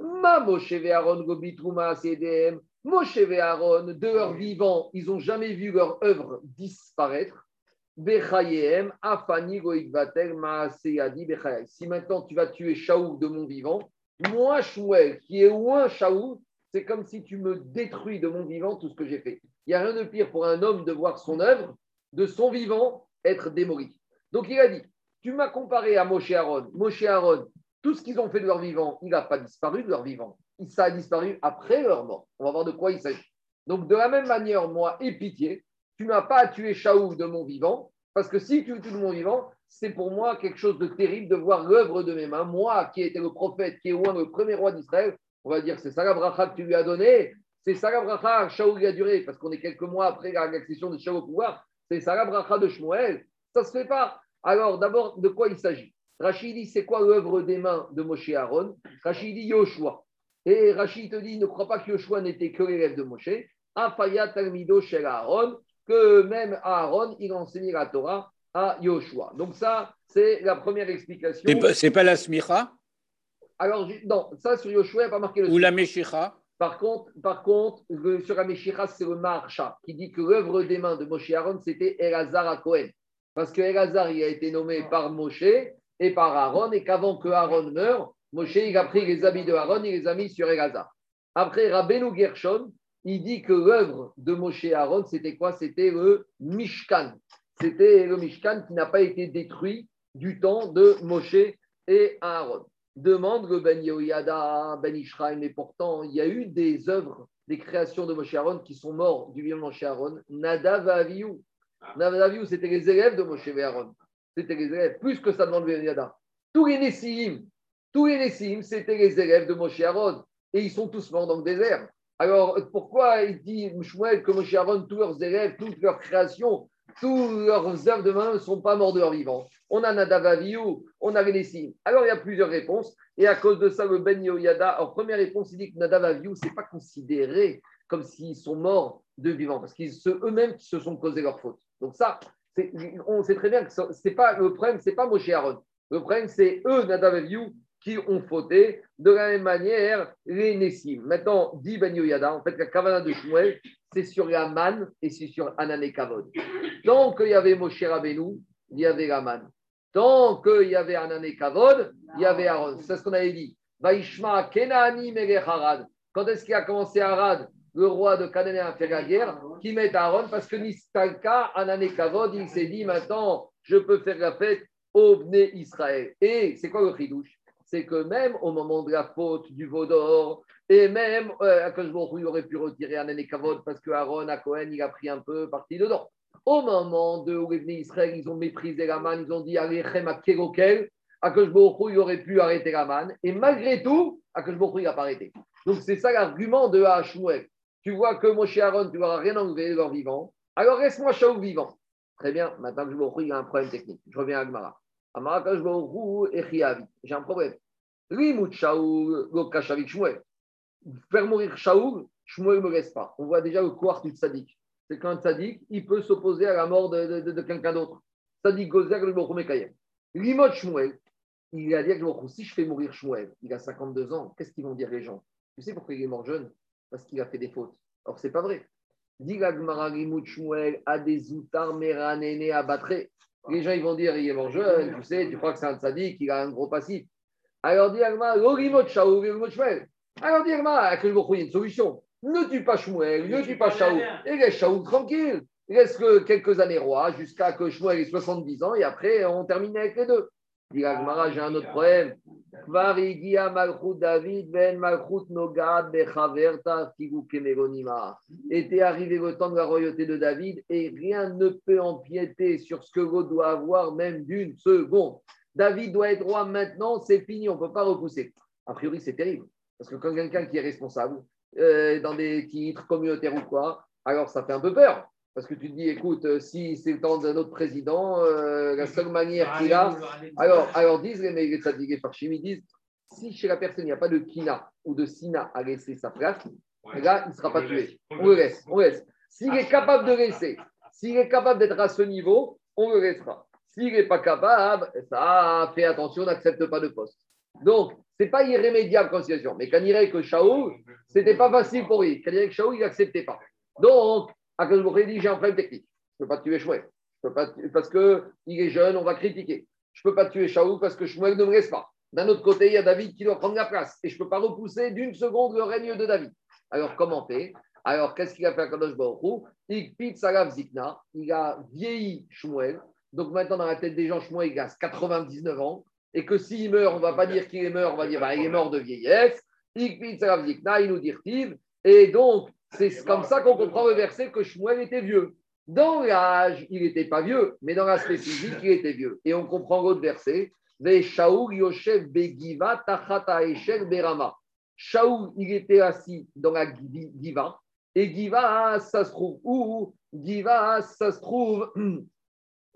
Ma Moshe Aaron Gobitruma CDM. Moshe et Aaron, de leur vivant, ils n'ont jamais vu leur œuvre disparaître. Bechayem, Afani Maaseyadi Bechayem. Si maintenant tu vas tuer Shaoul de mon vivant, moi, Shmuel, qui est loin Shaoul, c'est comme si tu me détruis de mon vivant tout ce que j'ai fait. Il n'y a rien de pire pour un homme de voir son œuvre, de son vivant, être démoli. Donc il a dit, tu m'as comparé à Moshe Aaron. Moshe Aaron, tout ce qu'ils ont fait de leur vivant, il n'a pas disparu de leur vivant. ça a disparu après leur mort. On va voir de quoi il s'agit. Donc, de la même manière, moi, aie pitié, tu n'as pas à tuer Shaoul de mon vivant, parce que si tu tues de mon vivant, c'est pour moi quelque chose de terrible de voir l'œuvre de mes mains. Moi, qui étais le prophète, qui est loin le premier roi d'Israël, on va dire c'est ça bracha que tu lui as donné, c'est ça la bracha, a duré, parce qu'on est quelques mois après l'accession de Shaoul au pouvoir, c'est ça bracha de Shmuel. Ça ne se fait pas. Alors, d'abord, de quoi il s'agit? Rachid dit c'est quoi l'œuvre des mains de Moshe Aaron? Rachid dit Yoshua. Et Rachid te dit ne crois pas que Yoshua n'était que l'élève de Moshe. Afaya Talmido Shel Aaron, que même Aaron, il enseignait la Torah à Yoshua. Donc, ça, c'est la première explication.
C'est pas, pas la Smicha
Alors, non, ça sur Yoshua, il n'y a pas marqué le
Ou la Meshicha?
Par contre, par contre sur la Meshicha, c'est le Marcha qui dit que l'œuvre des mains de Moshe Aaron, c'était Elazar à Cohen. Parce que Elazar, il a été nommé par Moshe et par Aaron, et qu'avant que Aaron meure, Moshe, il a pris les habits de Aaron et les a mis sur Elazar. Après, Rabbeinu Gershon, il dit que l'œuvre de Moshe Aaron, c'était quoi? C'était le Mishkan. C'était le Mishkan qui n'a pas été détruit du temps de Moshe et Aaron. Demande le Ben Yoyada, Ben Ishraim, mais pourtant, il y a eu des œuvres, des créations de Moshe Aaron qui sont morts du vivant de Moshe Aaron. Nadav Aviou. Ah. Nadav Aviou, c'était les élèves de Moshe et Aaron. C'était les élèves, plus que ça demande Yoyada. Tous les Nessim, tous les Nessim, c'était les élèves de Moshe Aaron. Et ils sont tous morts dans le désert. Alors, pourquoi il dit Shmuel que Moshe Aaron, tous leurs élèves, toutes leurs créations, tous leurs œuvres de main ne sont pas morts de leur vivant? On a Nadavaviou, on a Vénessim. Alors il y a plusieurs réponses. Et à cause de ça, le Ben Yoyada, en première réponse, il dit que Nadavaviou, ce n'est pas considéré comme s'ils sont morts de vivant, parce qu'ils eux-mêmes qui se sont causés leur faute. Donc ça, on sait très bien que c'est pas le problème, c'est pas Moshe Aaron. Le problème, c'est eux, Nadavaviou, qui ont fauté. De la même manière, les Nessim. Maintenant, dit Ben Yoyada, en fait, la Kavana de Shmuel, c'est sur la manne et c'est sur Anané Kavod. Tant qu'il y avait Moshe Rabbeinu, il y avait la manne. Tant qu'il y avait Anané Kavod, il y avait Aaron. C'est ce qu'on avait dit. Harad. Quand est-ce qu'il a commencé Arad, le roi de Canaan, à faire la guerre Qui met Aaron Parce que Nistalka, Anané Kavod, il s'est dit maintenant, je peux faire la fête au Bné Israël. Et c'est quoi le chidouche? C'est que même au moment de la faute du Vaudor, et même euh, que il aurait pu retirer un Kavod parce que Aaron, à Cohen, il a pris un peu parti dedans. Au moment de où Israël, ils ont méprisé la manne, ils ont dit Alechem à Kerokel, Akashbohu, il aurait pu arrêter la manne, et malgré tout, Akashbohu, il n'a pas arrêté. Donc c'est ça l'argument de Hashmuel. Tu vois que Moshe Aaron, tu n'auras rien enlevé leur vivant, alors reste-moi Shaul vivant. Très bien, maintenant Akashbohu, il a un problème technique. Je reviens à Gmara. J'ai un problème. Lui, Shaoul, le Shmuel. Faire mourir Shaoul, Shmuel ne me laisse pas. On voit déjà le couard du tzaddik. C'est qu'un tzaddik, il peut s'opposer à la mort de, quelqu'un d'autre. Tzaddik Gozer, le Boromekayem. Limot Shmuel, il a dit que si je fais mourir Shmuel, il a 52 ans, qu'est-ce qu'ils vont dire les gens? Tu sais pourquoi il est mort jeune? Parce qu'il a fait des fautes. Alors, c'est pas vrai. Dit a des outars méranéné à battre. Les gens ils vont dire il est mort jeune, tu sais, tu crois que c'est un tzaddik, il a un gros passif. Alors dit. Alors dit Agma, que il y a une solution? Ne tue pas Shmuel, ne tue pas Shaou. Et laisse Shaou tranquille. Que quelques années roi jusqu'à que Shmuel ait 70 ans et après on termine avec les deux. J'ai un autre problème. David ben Nogad Était arrivé le temps de la royauté de David et rien ne peut empiéter sur ce que vous doit avoir même d'une seconde. David doit être roi maintenant, c'est fini, on ne peut pas repousser. A priori, c'est terrible. Parce que quand quelqu'un qui est responsable, euh, dans des titres communautaires ou quoi, alors ça fait un peu peur. Parce que tu te dis, écoute, euh, si c'est le temps d'un autre président, euh, la seule manière qu'il a. Alors, alors disent les les ils disent si chez la personne il n'y a pas de kina ou de sina à laisser sa place, là, il ne sera pas tué. On le laisse. On laisse. S'il est capable de laisser, s'il est capable d'être à ce niveau, on le laissera. S'il n'est pas capable, ça fait attention, n'accepte pas de poste. Donc, ce n'est pas irrémédiable comme situation. Mais quand il dirait que Shaoul, ce n'était pas facile pour lui. Quand il que Shaoul, il n'acceptait pas. Donc, à il dit j'ai un problème technique. Je ne peux pas tuer Shmuel. Je peux pas parce qu'il est jeune, on va critiquer. Je ne peux pas tuer Shaoul parce que Shmuel ne me laisse pas. D'un autre côté, il y a David qui doit prendre la place. Et je ne peux pas repousser d'une seconde le règne de David. Alors, comment fait Alors, qu'est-ce qu'il a fait à Kadosh Baruch Il a vieilli Shmuel. Donc maintenant, dans la tête des gens, Shmuel, il a 99 ans. Et que s'il meurt, on ne va pas dire qu'il est mort, on va dire bah, il est mort de vieillesse. Et donc, c'est comme ça qu'on comprend le verset que Shmuel était vieux. Dans l'âge, il n'était pas vieux, mais dans l'aspect physique, il était vieux. Et on comprend l'autre verset. Berama. Shaoul, il était assis dans la Giva. Et Giva, ça se trouve où? Giva, ça se trouve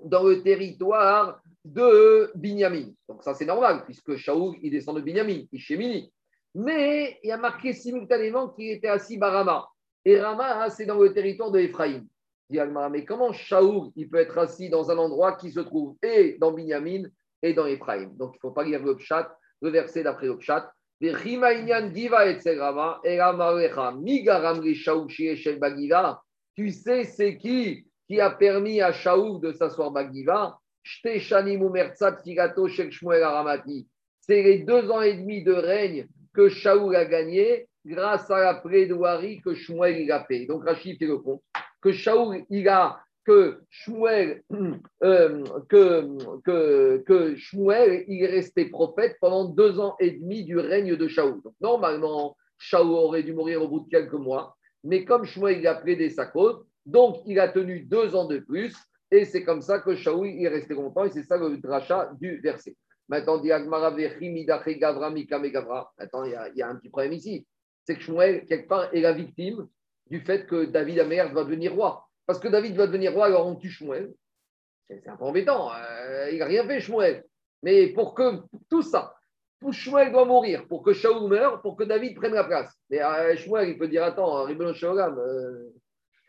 dans le territoire de Binyamin. Donc ça, c'est normal, puisque Shaoul, il descend de Binyamin, Ishemini. Mais il y a marqué simultanément qu'il était assis Barama. Et Rama, c'est dans le territoire de Ephraïm. Mais comment Shaoul, il peut être assis dans un endroit qui se trouve et dans Binyamin et dans Ephraïm Donc il ne faut pas lire le pshat, le verset d'après le pshat. Tu sais, c'est qui qui a permis à Shaoul de s'asseoir Bagiva? C'est les deux ans et demi de règne que Shaoul a gagné grâce à la plaidoirie que Shmuel a fait. Donc Rachid fait le compte que Shaoul il a que Shmuel, euh, que, que, Shmuel il est resté prophète pendant deux ans et demi du règne de Shaoul. Donc normalement, Shaoul aurait dû mourir au bout de quelques mois, mais comme Shmuel il a plaidé sa cause, donc il a tenu deux ans de plus, et c'est comme ça que Shaoul est resté longtemps, et c'est ça le drachat du verset. Maintenant, il il y, a, un petit problème ici. C'est que Shmuel, quelque part, est la victime du fait que David Amer va devenir roi. Parce que David va devenir roi, alors on tue Shmuel. C'est un peu embêtant. Euh, il n'a rien fait, Shmuel. Mais pour que tout ça, pour Shmuel doit mourir, pour que Shaoul meure, pour que David prenne la place. Mais euh, Shmuel, il peut dire Attends, Ribon Shaolam, euh,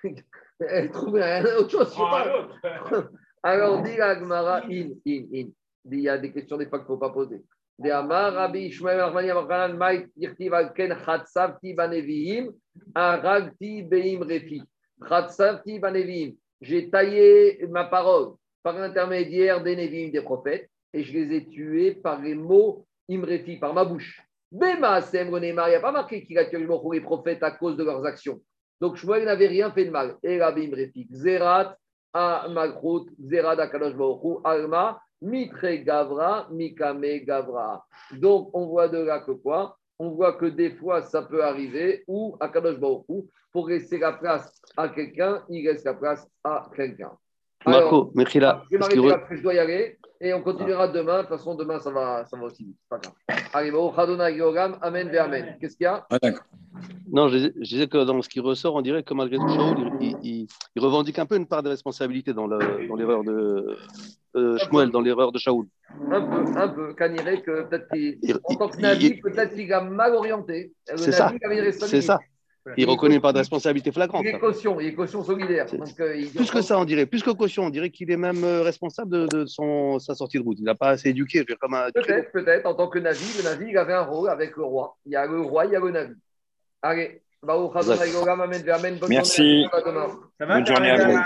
trouve autre chose, pas. alors, dit Agmara, in, in, in il y a des questions des fois qu'il ne faut pas poser. J'ai taillé ma parole par l'intermédiaire des Nevim, des prophètes, et je les ai tués par les mots Imrefi, par ma bouche. Bema, il n'y a pas marqué qu'il a tué les prophètes à cause de leurs actions. Donc Shmuel n'avait rien fait de mal. Et Rabbi Imrefi, Zerat, a Malchut, Zerat, Akadosh Baruch Alma, Mitre Gavra, Mikame Gavra. Donc, on voit de là que quoi? On voit que des fois, ça peut arriver où, à Kadosh Baruch pour laisser la place à quelqu'un, il laisse la place à quelqu'un.
Marco, Mechila.
Je vais m'arrêter là, je dois y aller. Et on continuera demain. De toute façon, demain, ça va, ça va aussi vite. Pas grave. Allez, bon, Amen, Amen. Qu'est-ce qu'il y a?
Ah, Non, je, disais que dans ce qui ressort, on dirait que malgré tout, il, il, il, revendique un peu une part de responsabilité dans l'erreur de, euh, Shmuel dans l'erreur de Shaoul.
Un peu, un peu. Kaniré, que peut-être qu'en tant que Navi, peut-être qu'il a mal orienté.
C'est ça. C'est ça. Il ne reconnaît pas de responsabilité flagrante.
Il est caution, il est caution solidaire.
Euh, plus que ça, on dirait. Plus que caution, on dirait qu'il est même euh, responsable de, son, sa sortie de route. Il n'a pas assez éduqué.
Peut-être, peut-être. En tant que Navi, le Navi, il avait un rôle avec le roi. Il y a le roi, il y a le Navi. Allez.
Merci. Bonne journée à vous.